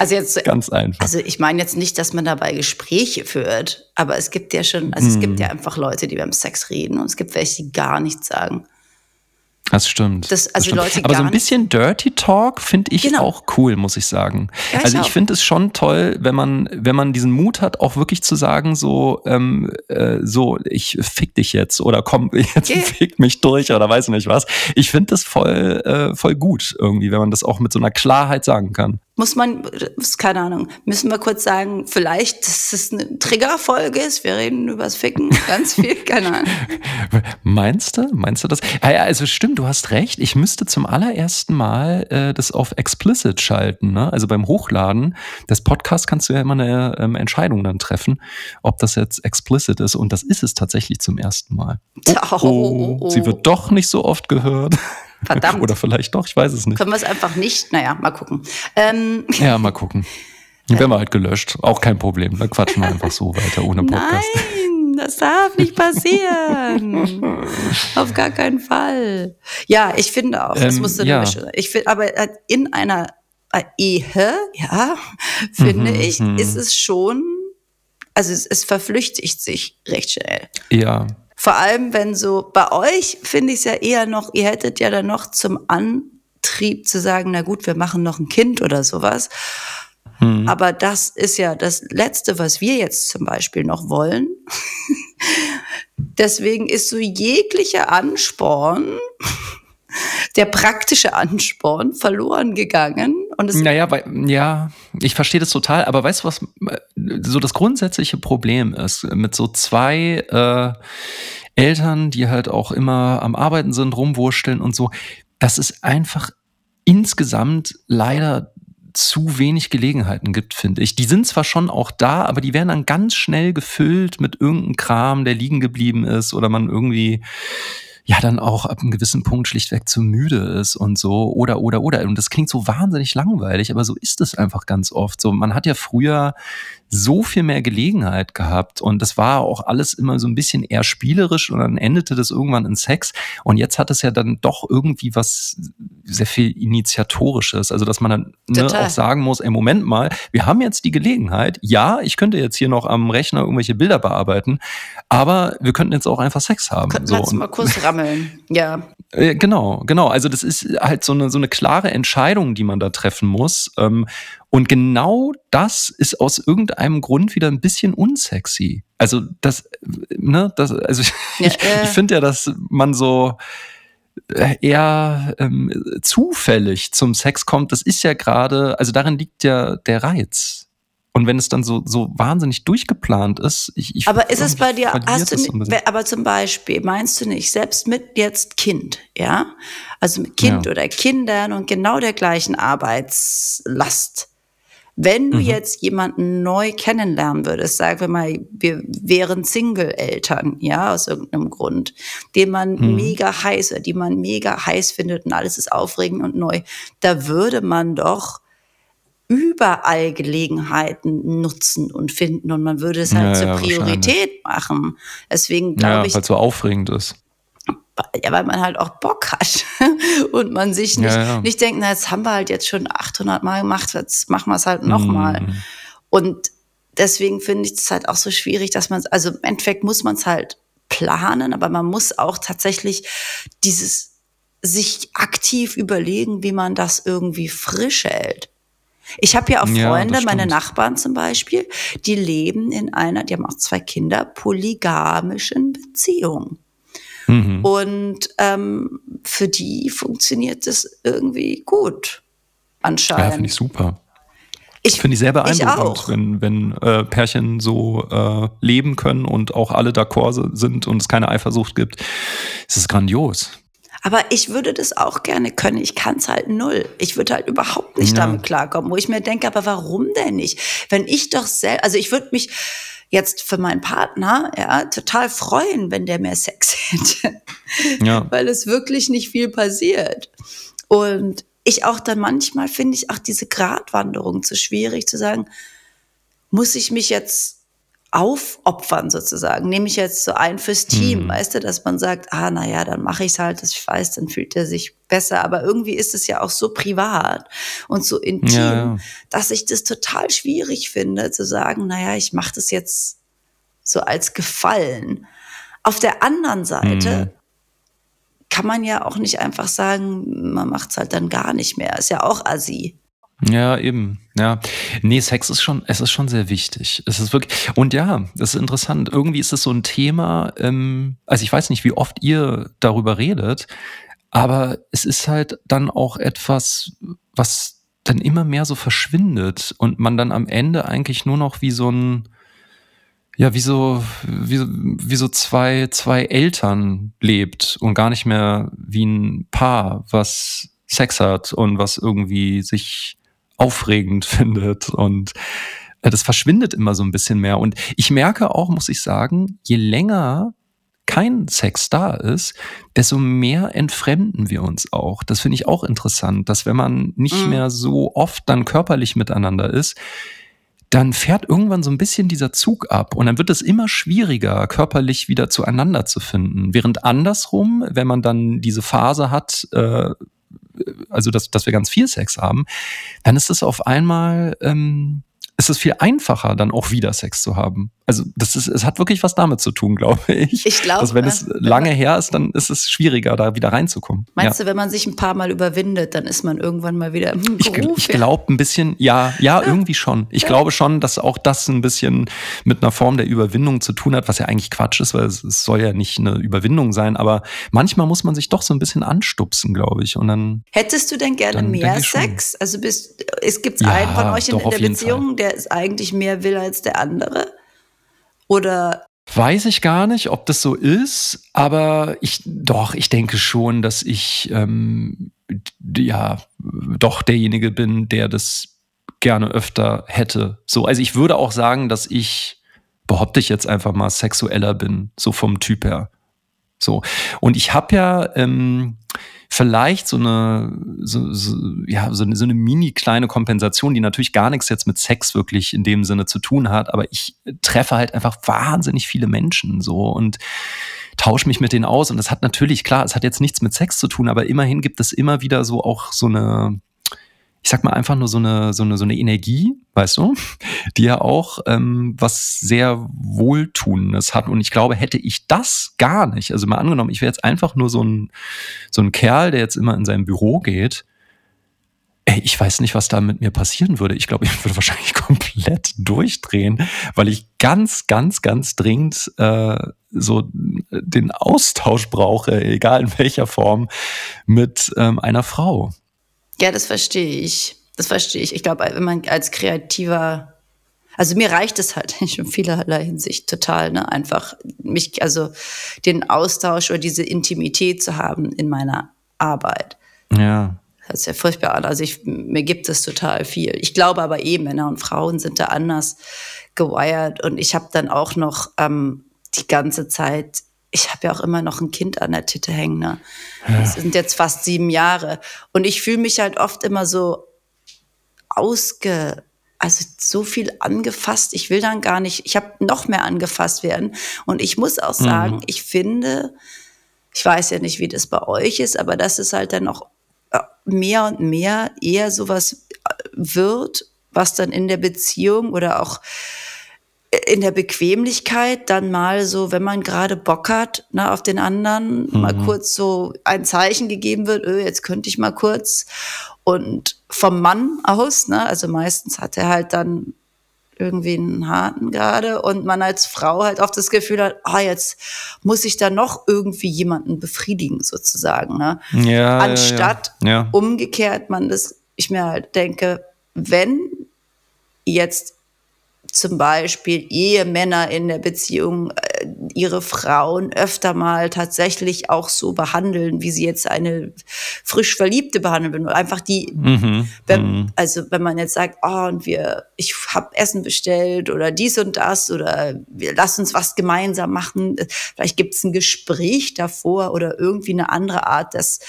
Also jetzt
ganz einfach.
Also ich meine jetzt nicht, dass man dabei Gespräche führt, aber es gibt ja schon, also mm. es gibt ja einfach Leute, die beim Sex reden und es gibt welche, die gar nichts sagen.
Das stimmt.
Das, also
das stimmt. Aber so ein bisschen Dirty Talk finde ich genau. auch cool, muss ich sagen. Ja, also ich, ich finde es schon toll, wenn man, wenn man diesen Mut hat, auch wirklich zu sagen, so, ähm, äh, so, ich fick dich jetzt oder komm, jetzt yeah. fick mich durch oder weiß nicht was. Ich finde das voll, äh, voll gut irgendwie, wenn man das auch mit so einer Klarheit sagen kann
muss man, keine Ahnung, müssen wir kurz sagen, vielleicht, dass es eine Triggerfolge ist. Wir reden übers Ficken ganz viel, keine Ahnung.
Meinst du? Meinst du das? Ja, ja, also stimmt, du hast recht. Ich müsste zum allerersten Mal äh, das auf explicit schalten. Ne? Also beim Hochladen des Podcasts kannst du ja immer eine ähm, Entscheidung dann treffen, ob das jetzt explicit ist. Und das ist es tatsächlich zum ersten Mal. Oh, oh, oh. Sie wird doch nicht so oft gehört. Verdammt. Oder vielleicht doch, ich weiß es nicht.
Können wir es einfach nicht? Naja, mal gucken. Ähm.
Ja, mal gucken. Dann werden wir halt gelöscht. Auch kein Problem. Dann quatschen wir einfach so weiter ohne Podcast.
Nein, Das darf nicht passieren. Auf gar keinen Fall. Ja, ich finde auch, das ähm, musste ja. Sein. Ich finde, aber in einer Ehe, ja, finde mhm, ich, mhm. ist es schon, also es, es verflüchtigt sich recht schnell.
Ja.
Vor allem, wenn so, bei euch finde ich es ja eher noch, ihr hättet ja dann noch zum Antrieb zu sagen, na gut, wir machen noch ein Kind oder sowas. Mhm. Aber das ist ja das Letzte, was wir jetzt zum Beispiel noch wollen. Deswegen ist so jeglicher Ansporn, der praktische Ansporn verloren gegangen.
Und es naja, weil, ja, ich verstehe das total, aber weißt du, was so das grundsätzliche Problem ist mit so zwei äh, Eltern, die halt auch immer am Arbeiten sind, rumwursteln und so, das ist einfach insgesamt leider zu wenig Gelegenheiten gibt, finde ich. Die sind zwar schon auch da, aber die werden dann ganz schnell gefüllt mit irgendeinem Kram, der liegen geblieben ist oder man irgendwie ja dann auch ab einem gewissen Punkt schlichtweg zu müde ist und so oder oder oder und das klingt so wahnsinnig langweilig, aber so ist es einfach ganz oft. So man hat ja früher so viel mehr Gelegenheit gehabt und das war auch alles immer so ein bisschen eher spielerisch und dann endete das irgendwann in Sex und jetzt hat es ja dann doch irgendwie was sehr viel initiatorisches, also dass man dann ne, auch sagen muss, ey Moment mal, wir haben jetzt die Gelegenheit, ja, ich könnte jetzt hier noch am Rechner irgendwelche Bilder bearbeiten, aber wir könnten jetzt auch einfach Sex haben.
Könnten so. jetzt mal kurz rammeln, ja.
Äh, genau, genau. Also das ist halt so eine, so eine klare Entscheidung, die man da treffen muss. Ähm, und genau das ist aus irgendeinem Grund wieder ein bisschen unsexy. Also das, ne, das, also ja, ich, äh. ich finde ja, dass man so äh, eher ähm, zufällig zum Sex kommt, das ist ja gerade, also darin liegt ja der Reiz. Und wenn es dann so, so wahnsinnig durchgeplant ist, ich, ich
Aber ist es bei dir, hast du nicht, aber zum Beispiel, meinst du nicht, selbst mit jetzt Kind, ja? Also mit Kind ja. oder Kindern und genau der gleichen Arbeitslast. Wenn du mhm. jetzt jemanden neu kennenlernen würdest, sagen wir mal, wir wären Single-Eltern, ja, aus irgendeinem Grund, den man mhm. mega heiß, die man mega heiß findet und alles ist aufregend und neu, da würde man doch überall Gelegenheiten nutzen und finden und man würde es halt ja, zur Priorität machen. Deswegen glaube ja, ich.
Weil es so aufregend ist
ja, weil man halt auch Bock hat und man sich nicht, ja, ja. nicht denkt, na, jetzt haben wir halt jetzt schon 800 Mal gemacht, jetzt machen wir es halt nochmal. Mhm. Und deswegen finde ich es halt auch so schwierig, dass man es, also im Endeffekt muss man es halt planen, aber man muss auch tatsächlich dieses sich aktiv überlegen, wie man das irgendwie frisch hält. Ich habe ja auch Freunde, ja, meine Nachbarn zum Beispiel, die leben in einer, die haben auch zwei Kinder, polygamischen Beziehung. Mhm. Und ähm, für die funktioniert das irgendwie gut, anscheinend. Ja,
finde ich super. Ich finde ich sehr beeindruckend, ich wenn, wenn äh, Pärchen so äh, leben können und auch alle d'accord sind und es keine Eifersucht gibt. Es ist grandios.
Aber ich würde das auch gerne können. Ich kann es halt null. Ich würde halt überhaupt nicht ja. damit klarkommen, wo ich mir denke, aber warum denn nicht? Wenn ich doch selbst, also ich würde mich, jetzt für meinen Partner ja total freuen, wenn der mehr Sex hätte, ja. weil es wirklich nicht viel passiert. Und ich auch dann manchmal finde ich auch diese Gratwanderung zu schwierig zu sagen, muss ich mich jetzt aufopfern sozusagen. Nehme ich jetzt so ein fürs Team, mhm. weißt du, dass man sagt, ah, naja, dann mache ich es halt, dass ich weiß, dann fühlt er sich besser. Aber irgendwie ist es ja auch so privat und so intim, ja, ja. dass ich das total schwierig finde, zu sagen, naja, ich mache das jetzt so als Gefallen. Auf der anderen Seite mhm. kann man ja auch nicht einfach sagen, man macht es halt dann gar nicht mehr. Ist ja auch assi.
Ja, eben. Ja. Nee, Sex ist schon, es ist schon sehr wichtig. Es ist wirklich, und ja, das ist interessant. Irgendwie ist es so ein Thema, ähm, also ich weiß nicht, wie oft ihr darüber redet, aber es ist halt dann auch etwas, was dann immer mehr so verschwindet und man dann am Ende eigentlich nur noch wie so ein, ja, wie so, wie, wie so zwei, zwei Eltern lebt und gar nicht mehr wie ein Paar, was Sex hat und was irgendwie sich aufregend findet und äh, das verschwindet immer so ein bisschen mehr. Und ich merke auch, muss ich sagen, je länger kein Sex da ist, desto mehr entfremden wir uns auch. Das finde ich auch interessant, dass wenn man nicht mhm. mehr so oft dann körperlich miteinander ist, dann fährt irgendwann so ein bisschen dieser Zug ab und dann wird es immer schwieriger, körperlich wieder zueinander zu finden. Während andersrum, wenn man dann diese Phase hat, äh, also dass, dass wir ganz viel Sex haben, dann ist es auf einmal ähm, ist es viel einfacher, dann auch wieder Sex zu haben. Also das ist, es hat wirklich was damit zu tun, glaube ich.
Ich glaube,
dass wenn es lange her ist, dann ist es schwieriger, da wieder reinzukommen.
Meinst ja. du, wenn man sich ein paar Mal überwindet, dann ist man irgendwann mal wieder im
Ich, ich glaube ein bisschen, ja, ja, irgendwie schon. Ich glaube schon, dass auch das ein bisschen mit einer Form der Überwindung zu tun hat, was ja eigentlich Quatsch ist, weil es, es soll ja nicht eine Überwindung sein, aber manchmal muss man sich doch so ein bisschen anstupsen, glaube ich. Und dann.
Hättest du denn gerne mehr Sex? Also bist, es gibt ja, einen von euch in, in der Beziehung, der es eigentlich mehr will als der andere? Oder
Weiß ich gar nicht, ob das so ist, aber ich doch, ich denke schon, dass ich ähm, ja doch derjenige bin, der das gerne öfter hätte. So, also ich würde auch sagen, dass ich behaupte ich jetzt einfach mal sexueller bin, so vom Typ her. So und ich habe ja ähm, vielleicht so eine, so, so, ja, so eine, so eine mini kleine Kompensation, die natürlich gar nichts jetzt mit Sex wirklich in dem Sinne zu tun hat, aber ich treffe halt einfach wahnsinnig viele Menschen so und tausche mich mit denen aus. Und das hat natürlich, klar, es hat jetzt nichts mit Sex zu tun, aber immerhin gibt es immer wieder so auch so eine, ich sag mal einfach nur so eine, so eine, so eine Energie, weißt du, die ja auch ähm, was sehr Wohltuendes hat. Und ich glaube, hätte ich das gar nicht, also mal angenommen, ich wäre jetzt einfach nur so ein, so ein Kerl, der jetzt immer in sein Büro geht, ey, ich weiß nicht, was da mit mir passieren würde. Ich glaube, ich würde wahrscheinlich komplett durchdrehen, weil ich ganz, ganz, ganz dringend äh, so den Austausch brauche, egal in welcher Form, mit ähm, einer Frau.
Ja, das verstehe ich. Das verstehe ich. Ich glaube, wenn man als kreativer, also mir reicht es halt in vielerlei Hinsicht total, ne? Einfach mich, also den Austausch oder diese Intimität zu haben in meiner Arbeit.
Ja.
Das ist ja furchtbar an. Also ich, mir gibt es total viel. Ich glaube aber eh, Männer und Frauen sind da anders gewired. Und ich habe dann auch noch ähm, die ganze Zeit ich habe ja auch immer noch ein Kind an der Titte hängen. Ne? Ja. Das sind jetzt fast sieben Jahre. Und ich fühle mich halt oft immer so ausge, also so viel angefasst. Ich will dann gar nicht, ich habe noch mehr angefasst werden. Und ich muss auch sagen, mhm. ich finde, ich weiß ja nicht, wie das bei euch ist, aber dass es halt dann auch äh, mehr und mehr eher sowas äh, wird, was dann in der Beziehung oder auch in der Bequemlichkeit dann mal so, wenn man gerade Bock hat ne, auf den anderen, mhm. mal kurz so ein Zeichen gegeben wird, öh, jetzt könnte ich mal kurz. Und vom Mann aus, ne, also meistens hat er halt dann irgendwie einen harten gerade und man als Frau halt oft das Gefühl hat, ah, jetzt muss ich da noch irgendwie jemanden befriedigen sozusagen. Ne?
Ja,
Anstatt
ja, ja.
umgekehrt man das, ich mir halt denke, wenn jetzt zum Beispiel Ehemänner in der Beziehung äh, ihre Frauen öfter mal tatsächlich auch so behandeln, wie sie jetzt eine frisch Verliebte behandeln würden. Einfach die, mhm, wenn, mhm. also wenn man jetzt sagt, oh, und wir, ich habe Essen bestellt oder dies und das oder wir lassen uns was gemeinsam machen. Vielleicht gibt es ein Gespräch davor oder irgendwie eine andere Art des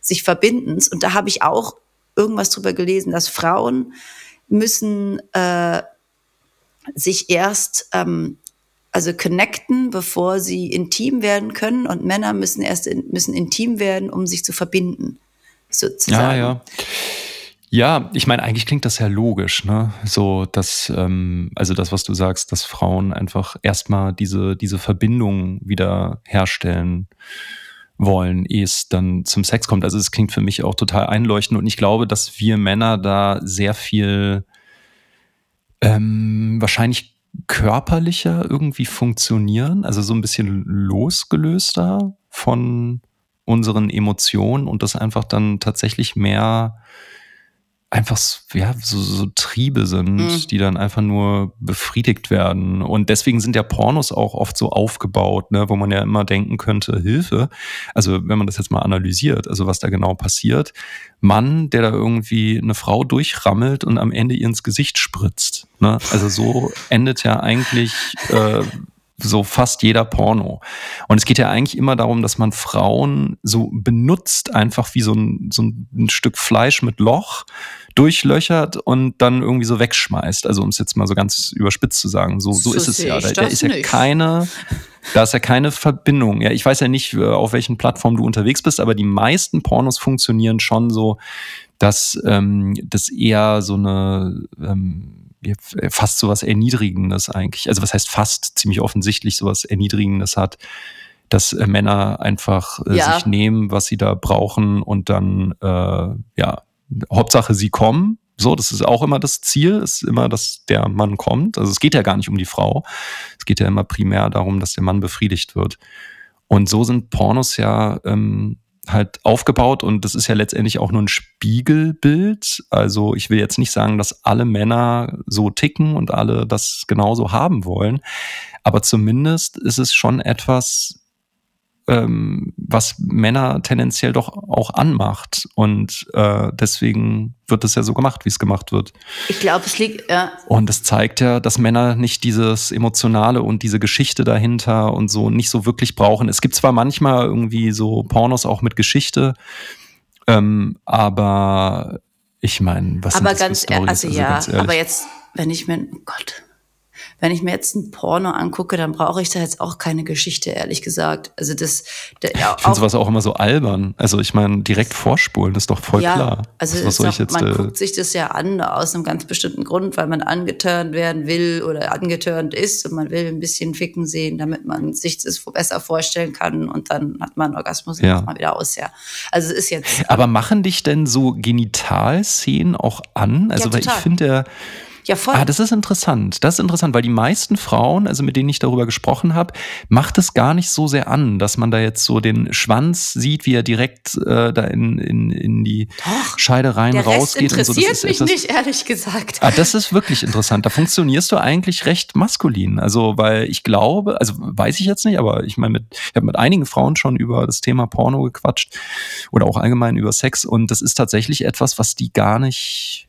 sich Verbindens. Und da habe ich auch irgendwas drüber gelesen, dass Frauen müssen äh, sich erst ähm, also connecten, bevor sie intim werden können und Männer müssen erst in, müssen intim werden, um sich zu verbinden, sozusagen.
Ja, ja. Ja, ich meine, eigentlich klingt das ja logisch, ne? So, dass, ähm, also das, was du sagst, dass Frauen einfach erstmal diese, diese Verbindung wieder herstellen wollen, ehe es dann zum Sex kommt. Also es klingt für mich auch total einleuchtend und ich glaube, dass wir Männer da sehr viel ähm, wahrscheinlich körperlicher irgendwie funktionieren, also so ein bisschen losgelöster von unseren Emotionen und das einfach dann tatsächlich mehr einfach ja, so, so Triebe sind, mhm. die dann einfach nur befriedigt werden. Und deswegen sind ja Pornos auch oft so aufgebaut, ne, wo man ja immer denken könnte, Hilfe. Also wenn man das jetzt mal analysiert, also was da genau passiert. Mann, der da irgendwie eine Frau durchrammelt und am Ende ihr ins Gesicht spritzt. Ne? Also so endet ja eigentlich äh, so fast jeder Porno. Und es geht ja eigentlich immer darum, dass man Frauen so benutzt, einfach wie so ein, so ein Stück Fleisch mit Loch durchlöchert und dann irgendwie so wegschmeißt. Also um es jetzt mal so ganz überspitzt zu sagen. So, so, so ist es ja. Da, da ist ja keine, da ist ja keine Verbindung. Ja, ich weiß ja nicht, äh, auf welchen Plattformen du unterwegs bist, aber die meisten Pornos funktionieren schon so, dass ähm, das eher so eine ähm, fast sowas Erniedrigendes eigentlich. Also was heißt fast ziemlich offensichtlich sowas Erniedrigendes hat, dass äh, Männer einfach äh, ja. sich nehmen, was sie da brauchen und dann äh, ja Hauptsache sie kommen. So, das ist auch immer das Ziel, ist immer, dass der Mann kommt. Also es geht ja gar nicht um die Frau. Es geht ja immer primär darum, dass der Mann befriedigt wird. Und so sind Pornos ja ähm, halt aufgebaut und das ist ja letztendlich auch nur ein Spiegelbild. Also ich will jetzt nicht sagen, dass alle Männer so ticken und alle das genauso haben wollen, aber zumindest ist es schon etwas, ähm, was Männer tendenziell doch auch anmacht. Und äh, deswegen wird es ja so gemacht, wie es gemacht wird.
Ich glaube, es liegt, ja.
Und es zeigt ja, dass Männer nicht dieses Emotionale und diese Geschichte dahinter und so nicht so wirklich brauchen. Es gibt zwar manchmal irgendwie so Pornos auch mit Geschichte, ähm, aber ich meine, was
aber sind das ganz, für Storys? Also, also ja, aber jetzt, wenn ich mir, oh Gott, wenn ich mir jetzt ein Porno angucke, dann brauche ich da jetzt auch keine Geschichte, ehrlich gesagt. Also das,
der, ja, ich finde sowas auch immer so albern. Also ich meine, direkt vorspulen ist doch voll ja, klar.
Also was soll ich jetzt, man äh, guckt sich das ja an aus einem ganz bestimmten Grund, weil man angeturnt werden will oder angeturnt ist und man will ein bisschen ficken sehen, damit man sich das besser vorstellen kann und dann hat man Orgasmus und ja. mal wieder aus, ja. Also es ist jetzt.
Aber machen dich denn so Genitalszenen auch an? Also ja, weil ich finde ja
ja, voll.
Ah, das ist interessant. Das ist interessant, weil die meisten Frauen, also mit denen ich darüber gesprochen habe, macht es gar nicht so sehr an, dass man da jetzt so den Schwanz sieht, wie er direkt äh, da in, in, in die Doch, Scheide rein der rausgeht.
Rest interessiert
und so.
Das mich etwas, nicht, ehrlich gesagt.
Ah, das ist wirklich interessant. Da funktionierst du eigentlich recht maskulin. Also, weil ich glaube, also weiß ich jetzt nicht, aber ich meine, ich habe mit einigen Frauen schon über das Thema Porno gequatscht oder auch allgemein über Sex und das ist tatsächlich etwas, was die gar nicht,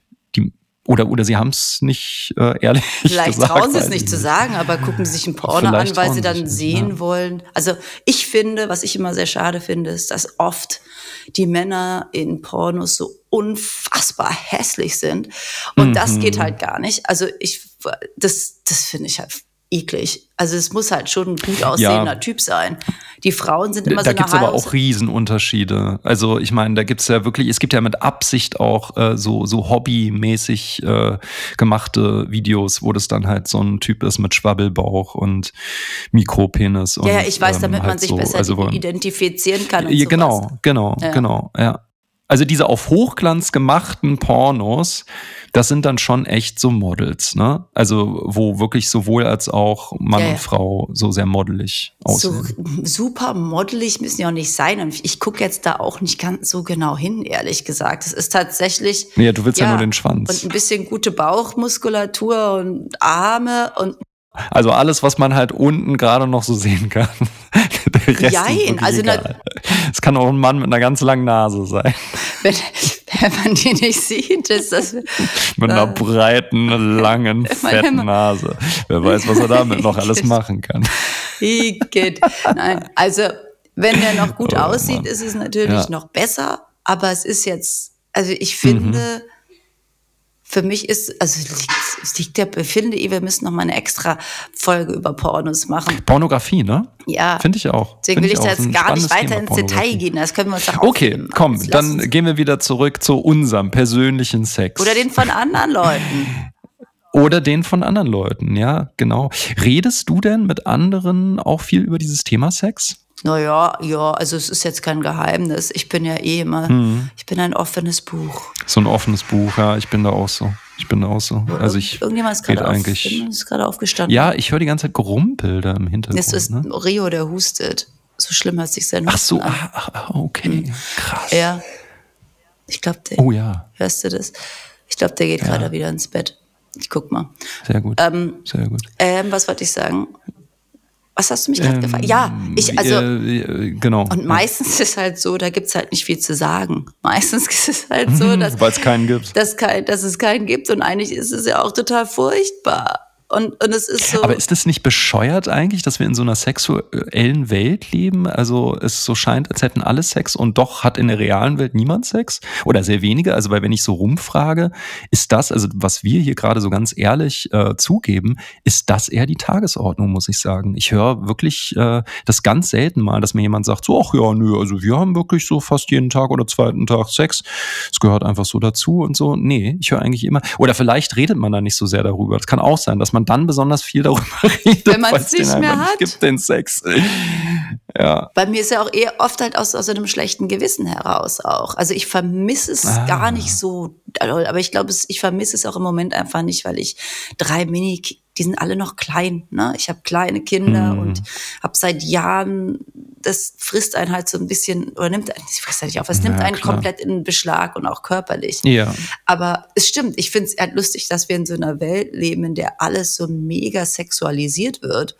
oder, oder sie haben es nicht äh, ehrlich
Vielleicht gesagt. trauen sie es nicht zu sagen, aber gucken sie sich ein Porno an, weil sie dann sehen ja. wollen. Also ich finde, was ich immer sehr schade finde, ist, dass oft die Männer in Pornos so unfassbar hässlich sind. Und mhm. das geht mhm. halt gar nicht. Also ich, das, das finde ich halt eklig. Also es muss halt schon ein gut aussehender ja. Typ sein. Die Frauen sind immer
da
so
Da gibt's aber auch Riesenunterschiede. Also ich meine, da gibt's ja wirklich, es gibt ja mit Absicht auch äh, so, so hobbymäßig äh, gemachte Videos, wo das dann halt so ein Typ ist mit Schwabbelbauch und Mikropenis. Und,
ja, ich weiß, ähm, damit halt man sich so, besser also, identifizieren kann. Und
ja, genau, genau, ja. genau, ja. Also diese auf Hochglanz gemachten Pornos, das sind dann schon echt so Models, ne? Also wo wirklich sowohl als auch Mann ja, ja. und Frau so sehr modelig aussehen.
So super modelig müssen ja auch nicht sein. Und ich gucke jetzt da auch nicht ganz so genau hin, ehrlich gesagt. Es ist tatsächlich.
Ja, du willst ja, ja nur den Schwanz.
Und ein bisschen gute Bauchmuskulatur und Arme und
also alles, was man halt unten gerade noch so sehen kann.
Der Rest Jein, also
es kann auch ein Mann mit einer ganz langen Nase sein.
Wenn, wenn man die nicht sieht, ist das.
mit einer breiten, langen, fetten Nase. Wer weiß, was er damit noch alles machen kann.
Igitt. Nein, also wenn der noch gut oh, aussieht, Mann. ist es natürlich ja. noch besser. Aber es ist jetzt, also ich finde. Mhm für mich ist, also es liegt ja, finde ich, wir müssen noch mal eine extra Folge über Pornos machen.
Pornografie, ne?
Ja.
Finde ich auch.
Deswegen will ich da jetzt gar nicht weiter Thema, ins Detail gehen. Das können wir uns doch
Okay, komm, dann gehen wir wieder zurück zu unserem persönlichen Sex.
Oder den von anderen Leuten.
Oder den von anderen Leuten, ja, genau. Redest du denn mit anderen auch viel über dieses Thema Sex?
Naja, ja, also es ist jetzt kein Geheimnis. Ich bin ja eh immer, mhm. ich bin ein offenes Buch.
So ein offenes Buch, ja, ich bin da auch so. Ich bin da auch so. Also ich
Irgendjemand ist gerade auf, aufgestanden.
Ja, ich höre die ganze Zeit Gerumpel da im Hintergrund.
Das ist ne? Rio, der hustet. So schlimm hat sich sein
Ach so, ah, ah, okay, mhm. krass.
Ja, ich glaube, der.
Oh ja.
Hörst du das? Ich glaube, der geht ja. gerade wieder ins Bett. Ich guck mal.
Sehr gut. Ähm, Sehr gut.
Ähm, was wollte ich sagen? Was hast du mich gerade ähm, gefragt? Ja, ich, also.
Äh, genau.
Und meistens ist es halt so, da gibt es halt nicht viel zu sagen. Meistens ist es halt so, dass.
Weil es keinen gibt.
Dass, kein, dass es keinen gibt. Und eigentlich ist es ja auch total furchtbar. Und, und es ist so.
Aber ist das nicht bescheuert eigentlich, dass wir in so einer sexuellen Welt leben? Also es so scheint, als hätten alle Sex und doch hat in der realen Welt niemand Sex oder sehr wenige. Also weil wenn ich so rumfrage, ist das, also was wir hier gerade so ganz ehrlich äh, zugeben, ist das eher die Tagesordnung, muss ich sagen. Ich höre wirklich äh, das ganz selten mal, dass mir jemand sagt, so, ach ja, nö, also wir haben wirklich so fast jeden Tag oder zweiten Tag Sex. Es gehört einfach so dazu und so. Nee, ich höre eigentlich immer, oder vielleicht redet man da nicht so sehr darüber. Das kann auch sein, dass man man dann besonders viel darüber redet,
wenn man es nicht mehr hat.
Gibt den Sex.
Ja. Bei mir ist ja auch eher oft halt aus, aus einem schlechten Gewissen heraus auch. Also ich vermisse es ah. gar nicht so aber ich glaube, ich vermisse es auch im Moment einfach nicht, weil ich drei Mini, die sind alle noch klein. Ne? Ich habe kleine Kinder mhm. und habe seit Jahren, das frisst einen halt so ein bisschen, oder nimmt, ich frisst halt nicht auf, es nimmt einen klar. komplett in Beschlag und auch körperlich.
Ja.
Aber es stimmt, ich finde es halt lustig, dass wir in so einer Welt leben, in der alles so mega sexualisiert wird.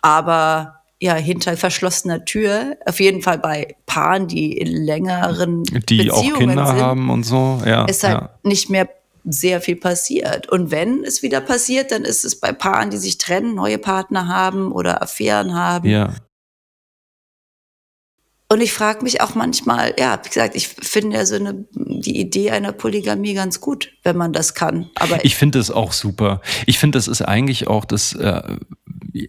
Aber ja, hinter verschlossener Tür, auf jeden Fall bei Paaren, die in längeren
die Beziehungen auch Kinder sind, haben und so, ja,
ist halt
ja.
nicht mehr sehr viel passiert. Und wenn es wieder passiert, dann ist es bei Paaren, die sich trennen, neue Partner haben oder Affären haben.
Ja.
Und ich frage mich auch manchmal, ja, wie gesagt, ich finde ja so eine, die Idee einer Polygamie ganz gut, wenn man das kann. Aber
ich finde es auch super. Ich finde, das ist eigentlich auch das, äh,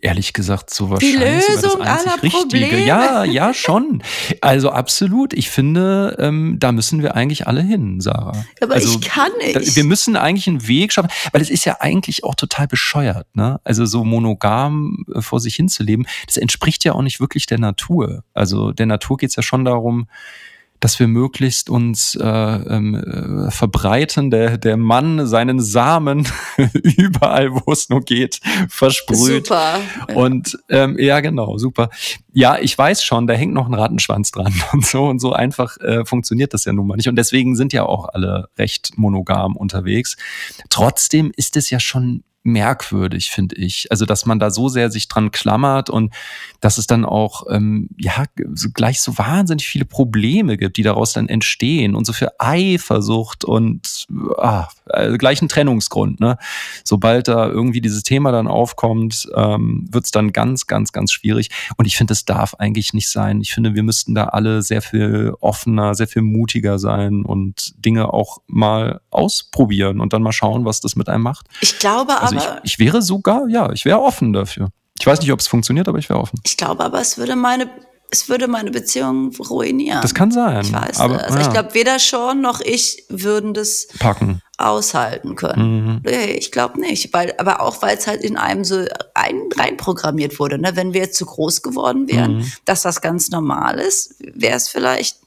ehrlich gesagt, so wahrscheinlich
die Lösung
das
aller Richtige. Probleme.
Ja, ja, schon. Also absolut. Ich finde, ähm, da müssen wir eigentlich alle hin, Sarah.
Aber
also,
ich kann nicht.
wir müssen eigentlich einen Weg schaffen, weil es ist ja eigentlich auch total bescheuert, ne? Also so monogam äh, vor sich hinzuleben, das entspricht ja auch nicht wirklich der Natur. Also der Natur geht es ja schon darum, dass wir möglichst uns äh, ähm, äh, verbreiten, der, der Mann seinen Samen überall, wo es nur geht, versprüht.
Super.
Und ähm, ja, genau, super. Ja, ich weiß schon, da hängt noch ein Rattenschwanz dran und so und so einfach äh, funktioniert das ja nun mal nicht. Und deswegen sind ja auch alle recht monogam unterwegs. Trotzdem ist es ja schon merkwürdig, finde ich. Also, dass man da so sehr sich dran klammert und dass es dann auch ähm, ja so gleich so wahnsinnig viele Probleme gibt, die daraus dann entstehen und so für Eifersucht und ah, also gleich ein Trennungsgrund. Ne? Sobald da irgendwie dieses Thema dann aufkommt, ähm, wird es dann ganz, ganz, ganz schwierig. Und ich finde, es darf eigentlich nicht sein. Ich finde, wir müssten da alle sehr viel offener, sehr viel mutiger sein und Dinge auch mal ausprobieren und dann mal schauen, was das mit einem macht.
Ich glaube
also ich, ich wäre sogar, ja, ich wäre offen dafür. Ich weiß nicht, ob es funktioniert, aber ich wäre offen.
Ich glaube aber, es würde meine, es würde meine Beziehung ruinieren.
Das kann sein.
Ich weiß aber, das. Ja. Ich glaube, weder Sean noch ich würden das
packen
aushalten können. Mhm. Ich glaube nicht, weil aber auch weil es halt in einem so ein, reinprogrammiert wurde. Ne? Wenn wir jetzt zu groß geworden wären, mhm. dass das ganz normal ist, wäre es vielleicht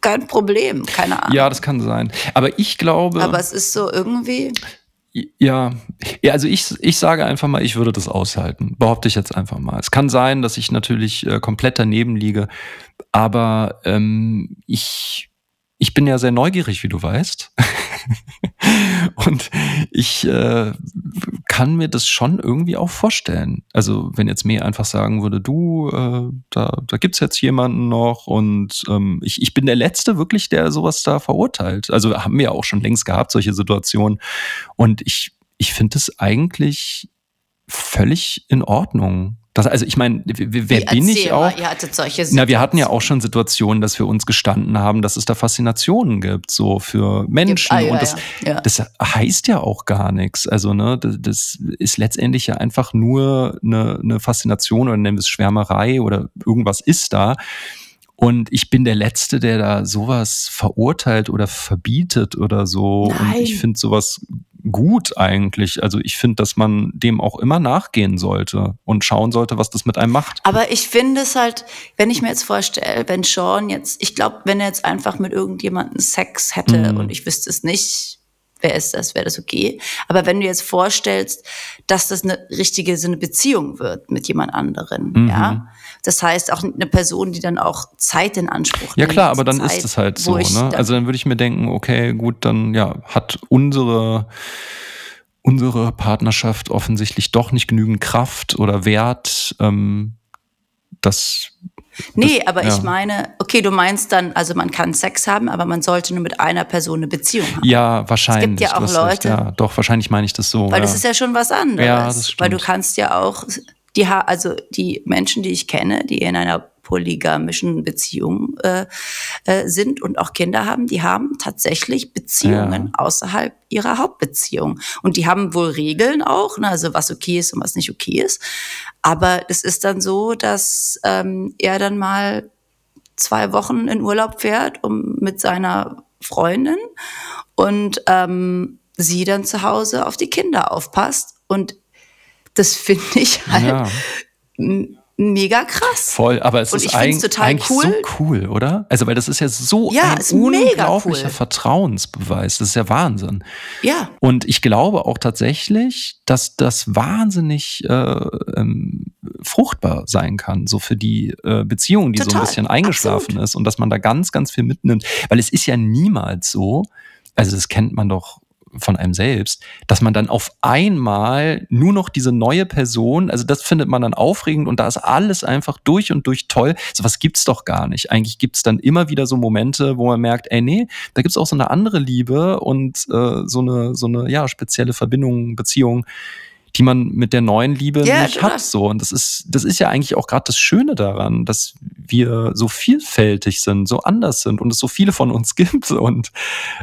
kein Problem, keine Ahnung.
Ja, das kann sein. Aber ich glaube.
Aber es ist so irgendwie.
Ja, ja, also ich, ich sage einfach mal, ich würde das aushalten. Behaupte ich jetzt einfach mal. Es kann sein, dass ich natürlich äh, komplett daneben liege, aber ähm, ich ich bin ja sehr neugierig, wie du weißt. und ich äh, kann mir das schon irgendwie auch vorstellen. Also wenn jetzt mir einfach sagen würde, du, äh, da, da gibt's jetzt jemanden noch und ähm, ich, ich bin der Letzte wirklich, der sowas da verurteilt. Also haben wir auch schon längst gehabt, solche Situationen. Und ich, ich finde es eigentlich völlig in Ordnung, das, also ich meine, wer Wie, bin ich auch?
Mal, ihr hattet solche
Na, wir hatten ja auch schon Situationen, dass wir uns gestanden haben, dass es da Faszinationen gibt, so für Menschen. Ah, ja, und das, ja. das heißt ja auch gar nichts. Also, ne, das, das ist letztendlich ja einfach nur eine, eine Faszination oder nennen wir es Schwärmerei oder irgendwas ist da. Und ich bin der Letzte, der da sowas verurteilt oder verbietet oder so. Nein. Und ich finde sowas gut eigentlich. Also ich finde, dass man dem auch immer nachgehen sollte und schauen sollte, was das mit einem macht.
Aber ich finde es halt, wenn ich mir jetzt vorstelle, wenn Sean jetzt, ich glaube, wenn er jetzt einfach mit irgendjemandem Sex hätte mhm. und ich wüsste es nicht, wer ist das, wäre das okay. Aber wenn du jetzt vorstellst, dass das eine richtige so eine Beziehung wird mit jemand anderen, mhm. ja, das heißt auch eine Person, die dann auch Zeit in Anspruch nimmt.
Ja klar, aber dann Zeit, ist es halt so. Ne? Also dann würde ich mir denken, okay, gut, dann ja hat unsere unsere Partnerschaft offensichtlich doch nicht genügend Kraft oder Wert. Ähm, das
Nee, aber ja. ich meine, okay, du meinst dann, also man kann Sex haben, aber man sollte nur mit einer Person eine Beziehung haben.
Ja, wahrscheinlich. Es gibt ja auch Leute. Recht, ja, doch, wahrscheinlich meine ich das so.
Weil
ja.
das ist ja schon was anderes. Ja, das stimmt. Weil du kannst ja auch, die, also die Menschen, die ich kenne, die in einer polygamischen Beziehung äh, äh, sind und auch Kinder haben, die haben tatsächlich Beziehungen ja. außerhalb ihrer Hauptbeziehung. Und die haben wohl Regeln auch, ne, also was okay ist und was nicht okay ist. Aber es ist dann so, dass ähm, er dann mal zwei Wochen in Urlaub fährt um mit seiner Freundin und ähm, sie dann zu Hause auf die Kinder aufpasst. Und das finde ich halt ja mega krass.
Voll, aber es und ist eigentlich, total eigentlich cool. so cool, oder? Also, weil das ist ja so
ja,
ein unglaublicher cool. Vertrauensbeweis. Das ist ja Wahnsinn.
Ja.
Und ich glaube auch tatsächlich, dass das wahnsinnig äh, ähm, fruchtbar sein kann, so für die äh, Beziehung, die total. so ein bisschen eingeschlafen Absolut. ist und dass man da ganz, ganz viel mitnimmt. Weil es ist ja niemals so, also das kennt man doch von einem selbst, dass man dann auf einmal nur noch diese neue Person, also das findet man dann aufregend und da ist alles einfach durch und durch toll. So was gibt's doch gar nicht. Eigentlich gibt's dann immer wieder so Momente, wo man merkt, ey nee, da gibt's auch so eine andere Liebe und äh, so eine so eine ja spezielle Verbindung, Beziehung, die man mit der neuen Liebe ja, nicht hat. So. Und das ist, das ist ja eigentlich auch gerade das Schöne daran, dass wir so vielfältig sind, so anders sind und es so viele von uns gibt. Und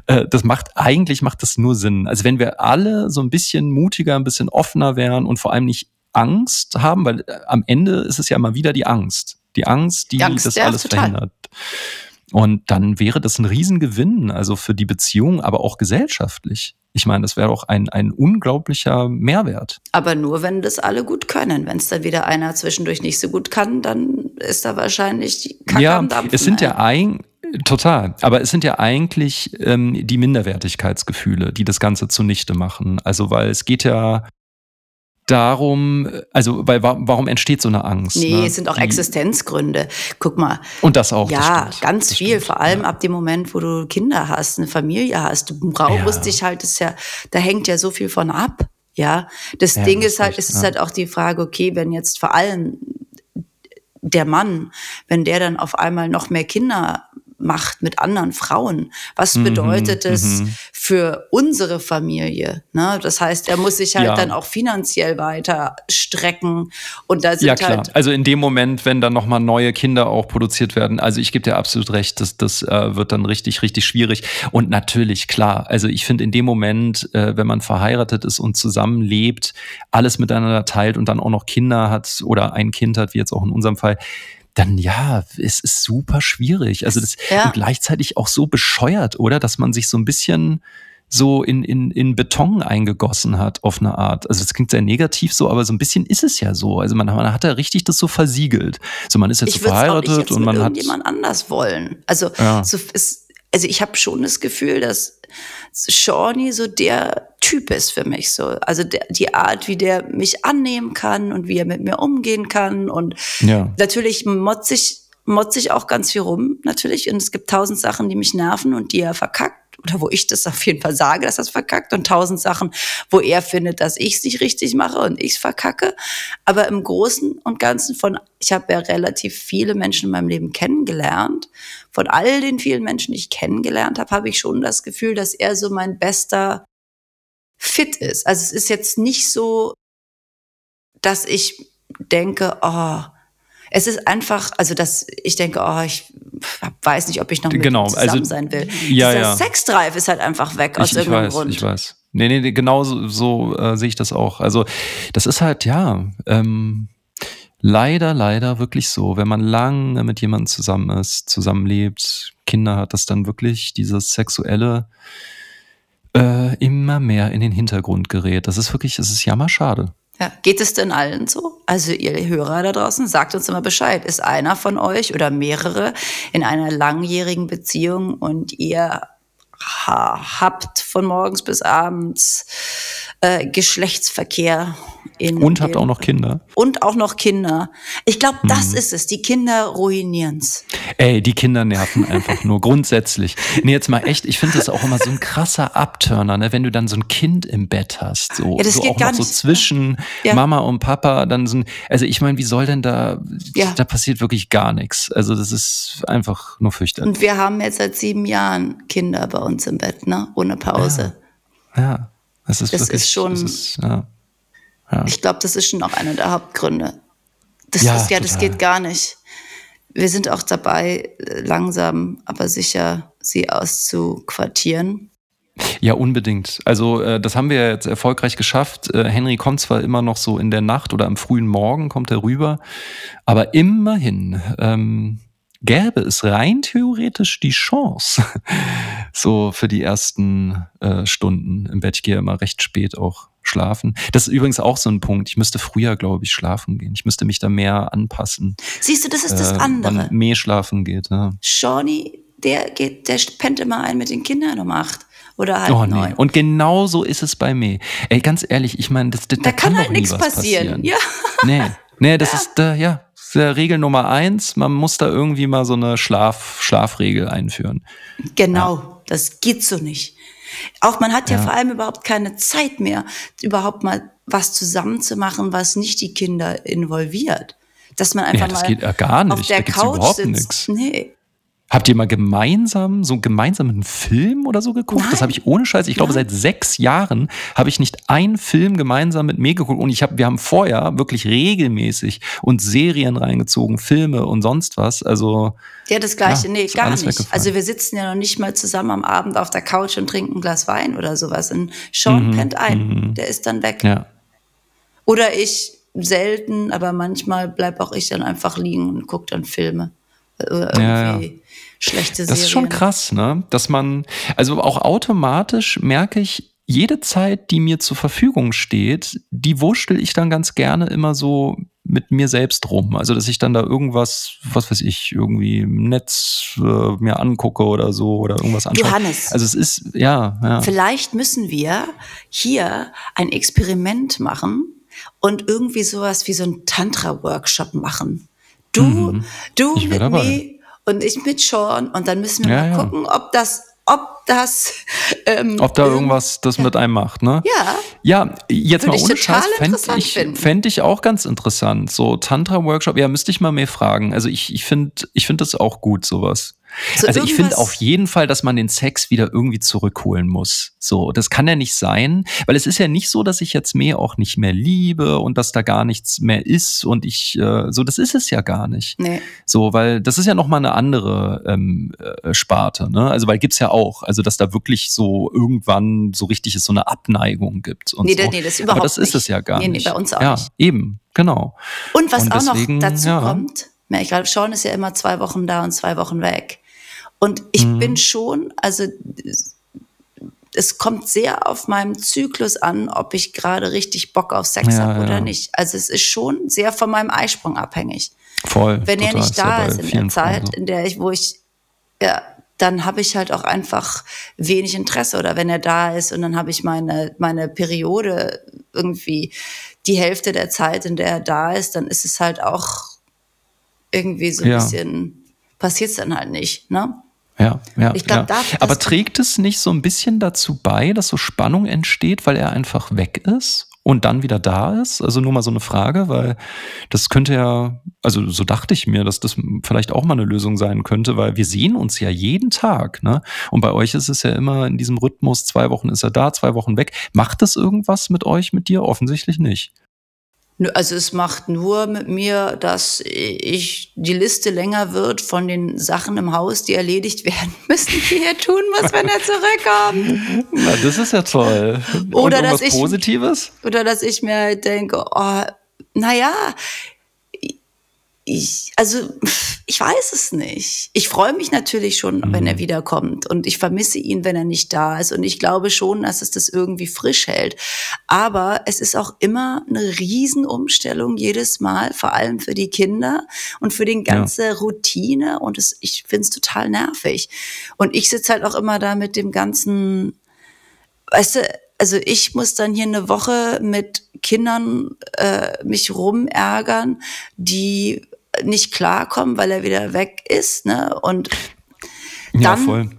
äh, das macht, eigentlich macht das nur Sinn. Also wenn wir alle so ein bisschen mutiger, ein bisschen offener wären und vor allem nicht Angst haben, weil äh, am Ende ist es ja immer wieder die Angst. Die Angst, die, die Angst, das ja, alles total. verhindert. Und dann wäre das ein Riesengewinn, also für die Beziehung, aber auch gesellschaftlich. Ich meine, das wäre doch ein, ein unglaublicher Mehrwert.
Aber nur, wenn das alle gut können. Wenn es dann wieder einer zwischendurch nicht so gut kann, dann ist da wahrscheinlich die Kacke
ja,
am Dampfen.
Es sind ja ein, Total. Aber es sind ja eigentlich ähm, die Minderwertigkeitsgefühle, die das Ganze zunichte machen. Also, weil es geht ja darum, also weil warum entsteht so eine Angst?
Nee, ne? es sind auch Die, Existenzgründe. Guck mal.
Und das auch.
Ja,
das
ganz
das
viel.
Stimmt,
vor allem ja. ab dem Moment, wo du Kinder hast, eine Familie hast. Du brauchst ja. dich halt, ist ja, da hängt ja so viel von ab. Ja, das ja, Ding das ist halt, es ist halt auch die Frage, okay, wenn jetzt vor allem der Mann, wenn der dann auf einmal noch mehr Kinder macht mit anderen Frauen. Was mhm, bedeutet es mhm. für unsere Familie? Ne? Das heißt, er muss sich halt ja. dann auch finanziell weiter strecken. Und da sind ja, klar. Halt
also in dem Moment, wenn dann nochmal neue Kinder auch produziert werden, also ich gebe dir absolut recht, das, das äh, wird dann richtig, richtig schwierig. Und natürlich, klar, also ich finde in dem Moment, äh, wenn man verheiratet ist und zusammenlebt, alles miteinander teilt und dann auch noch Kinder hat oder ein Kind hat, wie jetzt auch in unserem Fall, dann ja, es ist super schwierig. Also das ja. und gleichzeitig auch so bescheuert, oder? Dass man sich so ein bisschen so in, in, in Beton eingegossen hat, auf eine Art. Also das klingt sehr negativ so, aber so ein bisschen ist es ja so. Also man, man hat ja richtig das so versiegelt. So man ist jetzt so verheiratet jetzt und man
hat. jemand anders wollen. Also ja. so ist, also ich habe schon das Gefühl, dass Shawnee so der Typ ist für mich so. Also der, die Art, wie der mich annehmen kann und wie er mit mir umgehen kann. Und ja. natürlich motzig, motzig auch ganz viel rum, natürlich. Und es gibt tausend Sachen, die mich nerven und die er verkackt oder wo ich das auf jeden Fall sage, dass das verkackt und tausend Sachen, wo er findet, dass ich es nicht richtig mache und ich es verkacke. Aber im Großen und Ganzen von, ich habe ja relativ viele Menschen in meinem Leben kennengelernt. Von all den vielen Menschen, die ich kennengelernt habe, habe ich schon das Gefühl, dass er so mein bester Fit ist. Also es ist jetzt nicht so, dass ich denke, oh, es ist einfach, also dass ich denke, oh, ich weiß nicht, ob ich noch mit genau, zusammen also, sein will. Ja, Dieser ja. Sexdrive ist halt einfach weg aus ich, irgendeinem
weiß,
Grund.
Ich weiß. Nee, nee, genau so, so äh, sehe ich das auch. Also das ist halt, ja, ähm, leider, leider wirklich so. Wenn man lange mit jemandem zusammen ist, zusammenlebt, Kinder hat, dass dann wirklich dieses sexuelle äh, immer mehr in den Hintergrund gerät. Das ist wirklich, es ist jammerschade.
Ja, geht es denn allen so? Also ihr Hörer da draußen, sagt uns immer Bescheid. Ist einer von euch oder mehrere in einer langjährigen Beziehung und ihr habt von morgens bis abends äh, Geschlechtsverkehr. In
und habt auch noch Kinder.
Und auch noch Kinder. Ich glaube, das mhm. ist es. Die Kinder ruinieren's.
Ey, die Kinder nerven einfach nur grundsätzlich. Nee, jetzt mal echt, ich finde das auch immer so ein krasser Abturner, ne? wenn du dann so ein Kind im Bett hast. So,
ja, das
so
geht
auch
gar
noch
nicht.
so zwischen ja. Mama und Papa. Dann so ein, also ich meine, wie soll denn da, ja. da passiert wirklich gar nichts. Also das ist einfach nur fürchterlich.
Und wir haben jetzt seit sieben Jahren Kinder bei uns im Bett, ne? Ohne Pause.
Ja. ja. Das ist,
das
wirklich,
ist schon.
Das ist, ja. Ja.
Ich glaube, das ist schon auch einer der Hauptgründe. Das ja, ist, ja, das geht gar nicht. Wir sind auch dabei, langsam, aber sicher sie auszuquartieren.
Ja, unbedingt. Also äh, das haben wir jetzt erfolgreich geschafft. Äh, Henry kommt zwar immer noch so in der Nacht oder am frühen Morgen kommt er rüber, aber immerhin ähm, gäbe es rein theoretisch die Chance, so für die ersten äh, Stunden im Bett. Ich gehe immer recht spät auch schlafen. Das ist übrigens auch so ein Punkt. Ich müsste früher, glaube ich, schlafen gehen. Ich müsste mich da mehr anpassen.
Siehst du, das ist das äh, andere.
Wann mehr schlafen geht. Ja.
Shawnee, der geht, der pennt immer ein mit den Kindern um acht. Oder halt oh, nee. neun.
Und genau so ist es bei mir. Ey, ganz ehrlich, ich meine, das, das, da,
da kann,
kann
halt nichts passieren. passieren. Ja.
Nee, nee, das ja. ist, äh, ja, Regel Nummer eins, man muss da irgendwie mal so eine Schlaf, Schlafregel einführen.
Genau, ja. das geht so nicht. Auch man hat ja, ja, vor allem überhaupt keine Zeit mehr, überhaupt mal was zusammenzumachen, was nicht die Kinder involviert. Dass man einfach
ja, das
mal
geht ja gar nicht.
auf der Couch sitzt.
Nix.
Nee.
Habt ihr mal gemeinsam so einen Film oder so geguckt? Nein. Das habe ich ohne Scheiß. Ich glaube, seit sechs Jahren habe ich nicht einen Film gemeinsam mit mir geguckt. Und ich habe, wir haben vorher wirklich regelmäßig uns Serien reingezogen, Filme und sonst was. Also
ja, das Gleiche. Ja, nee, gar nicht. Also wir sitzen ja noch nicht mal zusammen am Abend auf der Couch und trinken ein Glas Wein oder sowas. Und Sean mhm, pennt ein, mhm. der ist dann weg.
Ja.
Oder ich selten, aber manchmal bleib auch ich dann einfach liegen und gucke dann Filme. Oder irgendwie. Ja, ja schlechte Serien.
Das ist schon krass, ne? Dass man, also auch automatisch merke ich, jede Zeit, die mir zur Verfügung steht, die wurschtel ich dann ganz gerne immer so mit mir selbst rum. Also, dass ich dann da irgendwas, was weiß ich, irgendwie im Netz äh, mir angucke oder so oder irgendwas anschaue.
Johannes.
Also, es ist, ja, ja.
Vielleicht müssen wir hier ein Experiment machen und irgendwie sowas wie so ein Tantra-Workshop machen. Du, mhm. du mit mir und ich mit Sean und dann müssen wir ja, mal ja. gucken, ob das ob das
ähm, ob da irgendwas das ja. mit einem macht, ne?
Ja.
Ja, jetzt Würde mal ohne Scheiß fände ich, fänd ich auch ganz interessant. So Tantra-Workshop, ja, müsste ich mal mehr fragen. Also ich, ich finde ich finde das auch gut, sowas. So also ich finde auf jeden Fall, dass man den Sex wieder irgendwie zurückholen muss. So, das kann ja nicht sein, weil es ist ja nicht so, dass ich jetzt mehr auch nicht mehr liebe und dass da gar nichts mehr ist und ich äh, so, das ist es ja gar nicht.
Nee.
So, weil das ist ja noch mal eine andere ähm, äh, Sparte. Ne? Also weil gibt's ja auch, also dass da wirklich so irgendwann so richtig ist so eine Abneigung gibt und
nee,
so.
Nee, das überhaupt
Aber das
nicht.
ist es ja gar
nee,
nicht.
Nee, bei uns auch
ja,
nicht.
eben, genau.
Und was und
deswegen,
auch noch dazu
ja.
kommt, ich glaube, Sean ist ja immer zwei Wochen da und zwei Wochen weg. Und ich mhm. bin schon, also es kommt sehr auf meinem Zyklus an, ob ich gerade richtig Bock auf Sex ja, habe oder ja. nicht. Also es ist schon sehr von meinem Eisprung abhängig.
Voll.
Wenn er nicht da ist,
ja
in der Zeit, so. in der ich, wo ich, ja, dann habe ich halt auch einfach wenig Interesse. Oder wenn er da ist und dann habe ich meine, meine Periode irgendwie die Hälfte der Zeit, in der er da ist, dann ist es halt auch irgendwie so ein bisschen, passiert es dann halt nicht, ne?
Ja, ja.
Ich glaub,
ja. Aber trägt es nicht so ein bisschen dazu bei, dass so Spannung entsteht, weil er einfach weg ist und dann wieder da ist? Also nur mal so eine Frage, weil das könnte ja, also so dachte ich mir, dass das vielleicht auch mal eine Lösung sein könnte, weil wir sehen uns ja jeden Tag, ne? Und bei euch ist es ja immer in diesem Rhythmus, zwei Wochen ist er da, zwei Wochen weg. Macht das irgendwas mit euch, mit dir? Offensichtlich nicht.
Also es macht nur mit mir, dass ich die Liste länger wird von den Sachen im Haus, die erledigt werden müssen, die er tun muss, wenn er zurückkommt.
Na, das ist ja toll.
Oder dass ich,
Positives?
Oder dass ich mir halt denke, oh, naja, ich, also ich weiß es nicht. Ich freue mich natürlich schon, mhm. wenn er wiederkommt und ich vermisse ihn, wenn er nicht da ist und ich glaube schon, dass es das irgendwie frisch hält. Aber es ist auch immer eine Riesenumstellung jedes Mal, vor allem für die Kinder und für die ganze ja. Routine und es, ich finde es total nervig. Und ich sitze halt auch immer da mit dem ganzen, weißt du, also ich muss dann hier eine Woche mit Kindern äh, mich rumärgern, die nicht klarkommen, weil er wieder weg ist, ne? Und dann, ja, voll.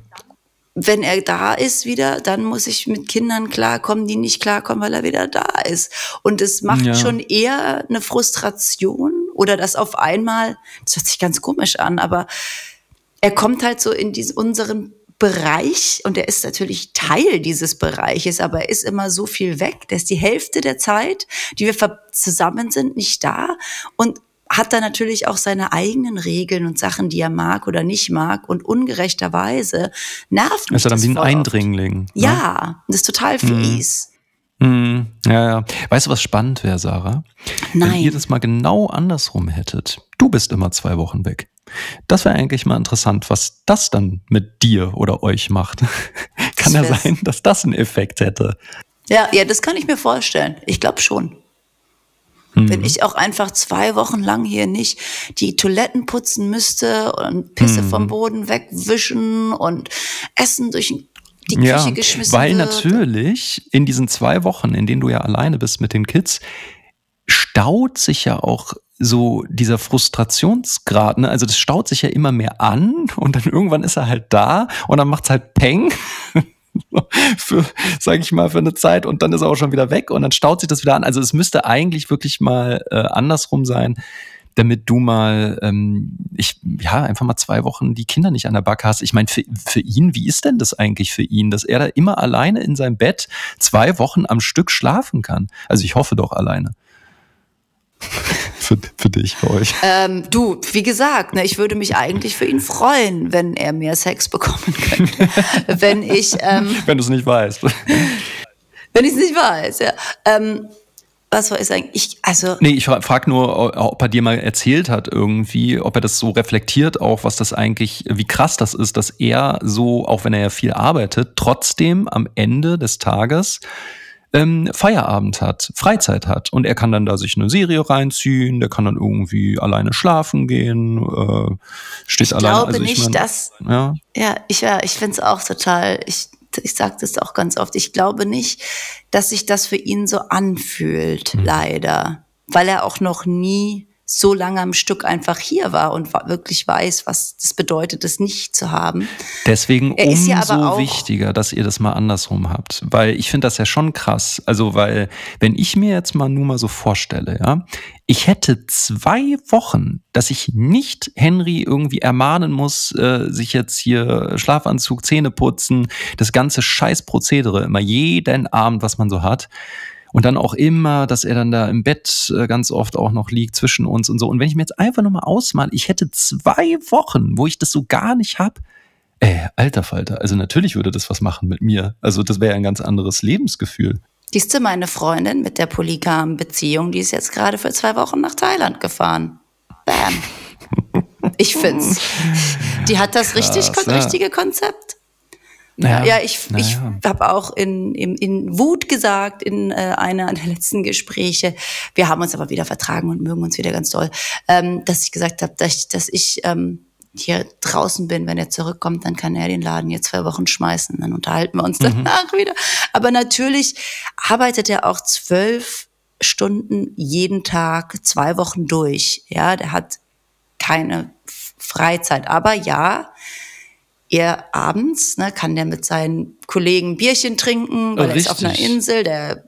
wenn er da ist wieder, dann muss ich mit Kindern klarkommen, die nicht klarkommen, weil er wieder da ist. Und es macht ja. schon eher eine Frustration oder das auf einmal, das hört sich ganz komisch an, aber er kommt halt so in diesen, unseren Bereich und er ist natürlich Teil dieses Bereiches, aber er ist immer so viel weg. Der ist die Hälfte der Zeit, die wir zusammen sind, nicht da und hat da natürlich auch seine eigenen Regeln und Sachen, die er mag oder nicht mag und ungerechterweise nervt mich.
Ist er dann wie ein Eindringling? Ne?
Ja, das ist total mhm. fies.
Mhm. Ja, ja. Weißt du, was spannend wäre, Sarah?
Nein.
Wenn ihr das mal genau andersrum hättet. Du bist immer zwei Wochen weg. Das wäre eigentlich mal interessant, was das dann mit dir oder euch macht. kann ja sein, dass das einen Effekt hätte.
Ja, ja, das kann ich mir vorstellen. Ich glaube schon. Mhm. Wenn ich auch einfach zwei Wochen lang hier nicht die Toiletten putzen müsste und Pisse mhm. vom Boden wegwischen und Essen durch die Küche ja, geschmissen
weil
wird.
natürlich in diesen zwei Wochen, in denen du ja alleine bist mit den Kids, staut sich ja auch so dieser Frustrationsgrad, ne? also das staut sich ja immer mehr an und dann irgendwann ist er halt da und dann macht's halt Peng für, sage ich mal, für eine Zeit und dann ist er auch schon wieder weg und dann staut sich das wieder an. Also es müsste eigentlich wirklich mal äh, andersrum sein, damit du mal, ähm, ich, ja, einfach mal zwei Wochen die Kinder nicht an der Backe hast. Ich meine, für, für ihn, wie ist denn das eigentlich für ihn, dass er da immer alleine in seinem Bett zwei Wochen am Stück schlafen kann? Also ich hoffe doch alleine für, für dich, für euch?
Ähm, du, wie gesagt, ne, ich würde mich eigentlich für ihn freuen, wenn er mehr Sex bekommen könnte. wenn ich. Ähm,
wenn du es nicht weißt.
wenn ich es nicht weiß, ja. Ähm, was soll ich sagen? Ich, also.
Nee, ich frage nur, ob er dir mal erzählt hat irgendwie, ob er das so reflektiert auch, was das eigentlich, wie krass das ist, dass er so, auch wenn er ja viel arbeitet, trotzdem am Ende des Tages ähm, Feierabend hat, Freizeit hat. Und er kann dann da sich eine Serie reinziehen, der kann dann irgendwie alleine schlafen gehen, äh, steht
ich
alleine.
Glaube also ich nicht, mein, dass, ja. ja, ich, ja, ich finde es auch total, ich, ich sage das auch ganz oft, ich glaube nicht, dass sich das für ihn so anfühlt, mhm. leider. Weil er auch noch nie so lange am Stück einfach hier war und wirklich weiß, was das bedeutet, es nicht zu haben.
Deswegen er umso ja wichtiger, dass ihr das mal andersrum habt, weil ich finde das ja schon krass. Also weil wenn ich mir jetzt mal nur mal so vorstelle, ja, ich hätte zwei Wochen, dass ich nicht Henry irgendwie ermahnen muss, äh, sich jetzt hier Schlafanzug, Zähne putzen, das ganze Scheißprozedere immer jeden Abend, was man so hat. Und dann auch immer, dass er dann da im Bett äh, ganz oft auch noch liegt zwischen uns und so. Und wenn ich mir jetzt einfach nochmal ausmale, ich hätte zwei Wochen, wo ich das so gar nicht hab, Ey, alter Falter, also natürlich würde das was machen mit mir. Also das wäre ein ganz anderes Lebensgefühl.
Siehst du, meine Freundin mit der polygamen Beziehung, die ist jetzt gerade für zwei Wochen nach Thailand gefahren. Bam. Ich find's. Die hat das Krass, richtig, ja. richtige Konzept. Naja, ja, ich, naja. ich habe auch in, in, in Wut gesagt in äh, einer der letzten Gespräche, wir haben uns aber wieder vertragen und mögen uns wieder ganz doll, ähm, dass ich gesagt habe, dass ich, dass ich ähm, hier draußen bin, wenn er zurückkommt, dann kann er den Laden jetzt zwei Wochen schmeißen, dann unterhalten wir uns mhm. danach wieder. Aber natürlich arbeitet er auch zwölf Stunden jeden Tag, zwei Wochen durch. Ja, der hat keine Freizeit. Aber ja, er abends, ne, kann der mit seinen Kollegen Bierchen trinken, weil Richtig. er ist auf einer Insel, der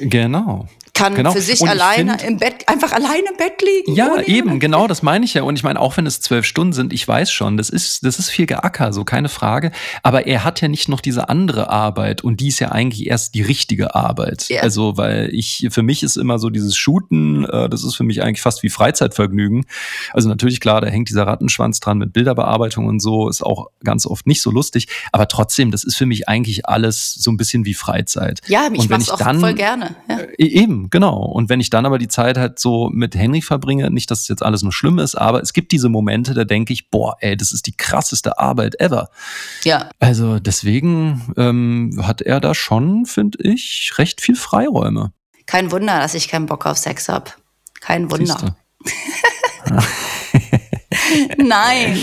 Genau
kann
genau.
für sich alleine find, im Bett, einfach alleine im Bett liegen.
Ja, eben, genau, das meine ich ja. Und ich meine, auch wenn es zwölf Stunden sind, ich weiß schon, das ist, das ist viel Geacker, so keine Frage. Aber er hat ja nicht noch diese andere Arbeit und die ist ja eigentlich erst die richtige Arbeit. Ja. Also, weil ich, für mich ist immer so dieses Shooten, äh, das ist für mich eigentlich fast wie Freizeitvergnügen. Also natürlich, klar, da hängt dieser Rattenschwanz dran mit Bilderbearbeitung und so, ist auch ganz oft nicht so lustig. Aber trotzdem, das ist für mich eigentlich alles so ein bisschen wie Freizeit.
Ja, ich mache auch dann, voll gerne. Ja.
Äh, eben, genau. Und wenn ich dann aber die Zeit halt so mit Henry verbringe, nicht, dass es jetzt alles nur schlimm ist, aber es gibt diese Momente, da denke ich, boah, ey, das ist die krasseste Arbeit ever.
Ja.
Also deswegen ähm, hat er da schon, finde ich, recht viel Freiräume.
Kein Wunder, dass ich keinen Bock auf Sex habe. Kein Wunder. Nein.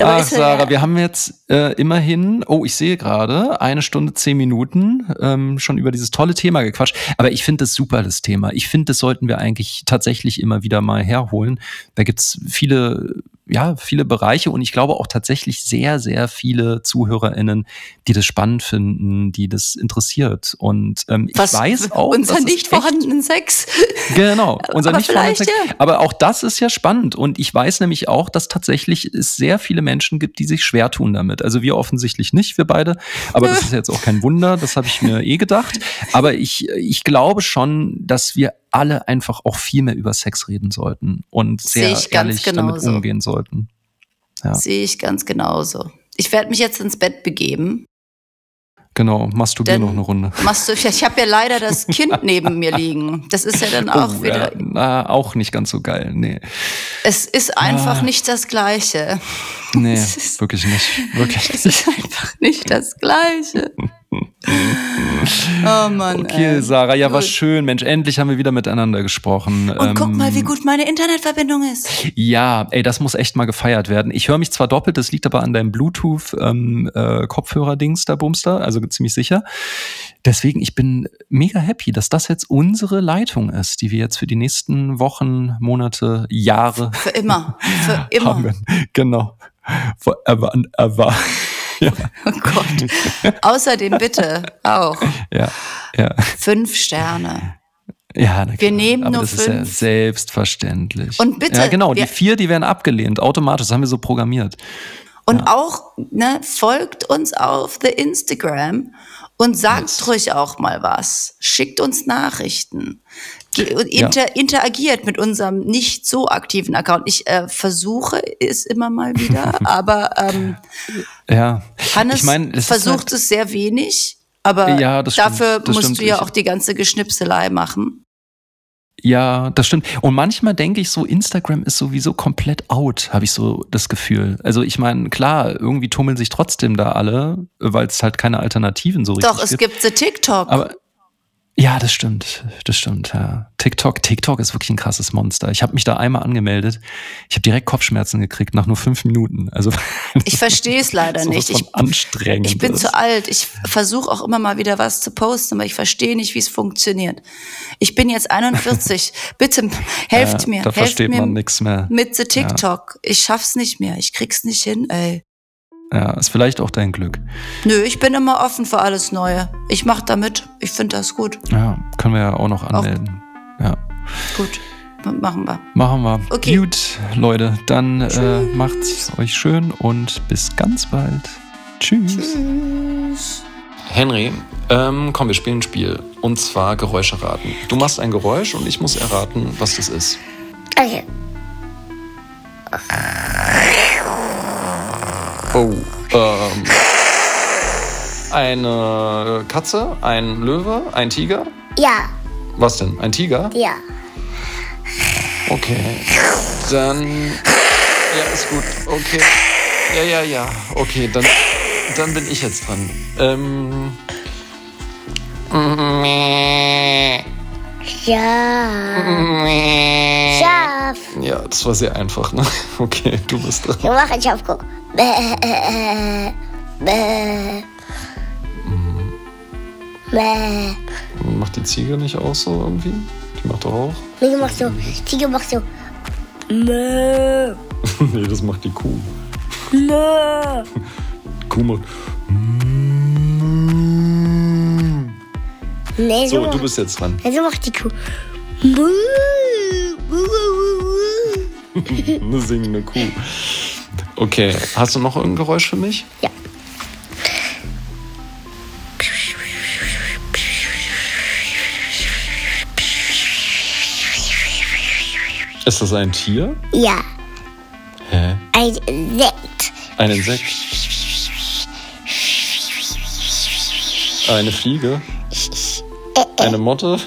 Ach, Sarah, wir haben jetzt äh, immerhin, oh, ich sehe gerade, eine Stunde, zehn Minuten ähm, schon über dieses tolle Thema gequatscht. Aber ich finde das super, das Thema. Ich finde, das sollten wir eigentlich tatsächlich immer wieder mal herholen. Da gibt's viele ja, viele Bereiche und ich glaube auch tatsächlich sehr, sehr viele ZuhörerInnen, die das spannend finden, die das interessiert. Und ähm,
Was,
ich weiß auch.
Unser nicht vorhandenen Sex.
Genau, unser
Aber
nicht vorhandenen Sex.
vielleicht,
Aber auch das ist ja spannend. Und ich weiß nämlich auch, dass tatsächlich es sehr viele Menschen gibt, die sich schwer tun damit. Also wir offensichtlich nicht, wir beide. Aber das ist jetzt auch kein Wunder, das habe ich mir eh gedacht. Aber ich, ich glaube schon, dass wir alle einfach auch viel mehr über Sex reden sollten und sehr ehrlich damit umgehen sollten. Ja.
Sehe ich ganz genauso. Ich werde mich jetzt ins Bett begeben.
Genau, masturbier
Denn-
noch eine Runde.
Machst du, ich habe ja leider das Kind neben mir liegen. Das ist ja dann auch
Oh,
wieder.
ja, na, auch nicht ganz so geil. Nee,
Es ist einfach
Ah.
nicht das Gleiche.
nee,
ist-
wirklich nicht. Wirklich
Es ist einfach nicht das Gleiche. Oh Mann.
Okay,
ey.
Sarah, ja, war
Gut.
schön. Mensch, endlich haben wir wieder miteinander gesprochen.
Und guck
Ähm,
mal, wie gut meine Internetverbindung ist.
Ja, ey, das muss echt mal gefeiert werden. Ich höre mich zwar doppelt, das liegt aber an deinem Bluetooth-Kopfhörer-Dings da, Bumster, also ziemlich sicher. Deswegen, ich bin mega happy, dass das jetzt unsere Leitung ist, die wir jetzt für die nächsten Wochen, Monate, Jahre
Für immer. Für immer.
haben. Genau. Forever and ever. Ja,
Oh Gott. Außerdem bitte auch
ja, ja.
fünf Sterne.
Ja, na
Wir nehmen
Aber
nur
das ist ja
fünf.
selbstverständlich.
Und bitte,
Ja, genau. Die vier, die werden abgelehnt. Automatisch. Das haben wir so programmiert.
Und auch ne, folgt uns auf the Instagram und sagt
Yes.
ruhig auch mal was. Schickt uns Nachrichten. Inter interagiert mit unserem nicht so aktiven Account. Ich äh, versuche es immer mal wieder, aber ähm,
Ja.
Hannes
ich ist
versucht
halt-
es sehr wenig. Aber
Ja,
dafür musst
stimmt.
du ja auch die ganze Geschnipselei machen.
Ja, das stimmt. Und manchmal denke ich so, Instagram ist sowieso komplett out, habe ich so das Gefühl. Also ich meine, klar, irgendwie tummeln sich trotzdem da alle, weil es halt keine Alternativen so richtig
Doch, es
gibt.
gibt the TikTok.
Aber ja, das stimmt. Das stimmt, ja. TikTok, TikTok ist wirklich ein krasses Monster. Ich habe mich da einmal angemeldet. Ich habe direkt Kopfschmerzen gekriegt nach nur fünf Minuten. Also
ich verstehe es leider nicht. Ich,
anstrengend.
ich bin
ist.
zu alt. Ich versuche auch immer mal wieder was zu posten, aber ich verstehe nicht, wie es funktioniert. Ich bin jetzt 41. Bitte helft
Ja,
mir.
Da
helft
versteht
mir
man nichts mehr.
mit the TikTok. Ich schaff's nicht mehr. Ich krieg's nicht hin, ey.
Ja, ist vielleicht auch dein Glück.
Nö, ich bin immer offen für alles Neue. Ich mach da mit. Ich finde das gut.
Ja, können wir ja auch noch anmelden. Ja.
Gut. Machen wir.
Machen wir.
Okay.
Gut, Leute, dann äh, macht's euch schön und bis ganz bald. Tschüss. Henry, ähm, komm, wir spielen ein Spiel. Und zwar Geräusche raten. Du machst ein Geräusch und ich muss erraten, was das ist.
Okay.
Oh. Ähm, eine Katze, ein Löwe, ein Tiger?
Ja,
Was denn? Ein Tiger?
ja.
Okay. Dann. Ja, ist gut. Okay. Ja, ja, ja. Okay, dann, dann bin ich jetzt dran. Ähm.
Ja. Schaf.
Ja, das war sehr einfach, ne? Okay, du bist dran.
Wir machen Schaf, guck. Bäh. Bäh. Bäh.
Macht die Ziege nicht auch so irgendwie? Die macht doch auch.
Tiger macht so. Tiger macht so. Mö.
nee, das macht die Kuh.
Mö.
Kuh macht.
Nee, so,
So, du bist jetzt dran.
so macht die Kuh.
Eine singende Kuh. Okay, hast du noch irgendein Geräusch für mich?
Ja.
Ist das ein Tier?
Ja.
Hä?
Ein Insekt.
Ein Insekt? Eine Fliege? Eine Motte?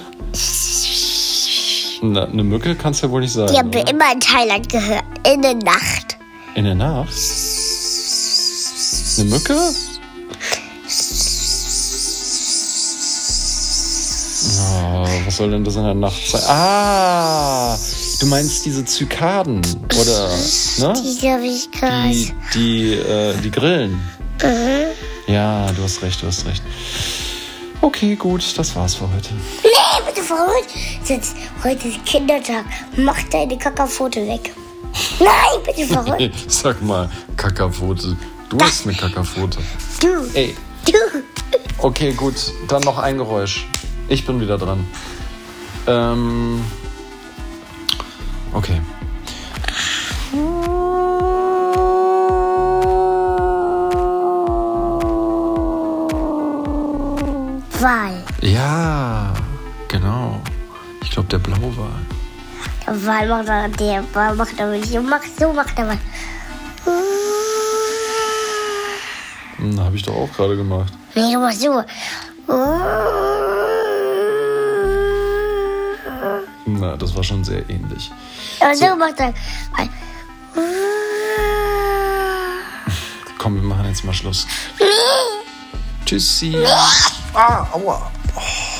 Na, eine Mücke kannst du ja wohl nicht sagen.
Die haben
oder?
immer in Thailand gehört. In der Nacht.
In der Nacht? Eine Mücke? Oh, was soll denn das in der Nacht sein? Ah, Du meinst diese Zykaden oder ne?
Die.
Die, die, äh, die Grillen. Ja, du hast recht, du hast recht. Okay, gut, das war's für heute.
Nee, bitte verrückt. Jetzt, heute ist Kindertag. Mach deine Kakaofote weg. Nein, bitte verrückt.
Sag mal, Kackerpfote. Du hast eine Kackerpfote.
Du,
Ey,
du.
okay, gut. Dann noch ein Geräusch. Ich bin wieder dran. Ähm. Okay.
Wal.
Ja, genau. Ich glaube, der Blauwal.
Der Wal macht er, der Wal macht nicht. So macht, so macht er was.
Hm, habe ich doch auch gerade gemacht.
Nee, du machst so.
Na, das war schon sehr ähnlich.
Und so macht er.
Komm, wir machen jetzt mal Schluss. Tschüssi. Ah, aua. Oh.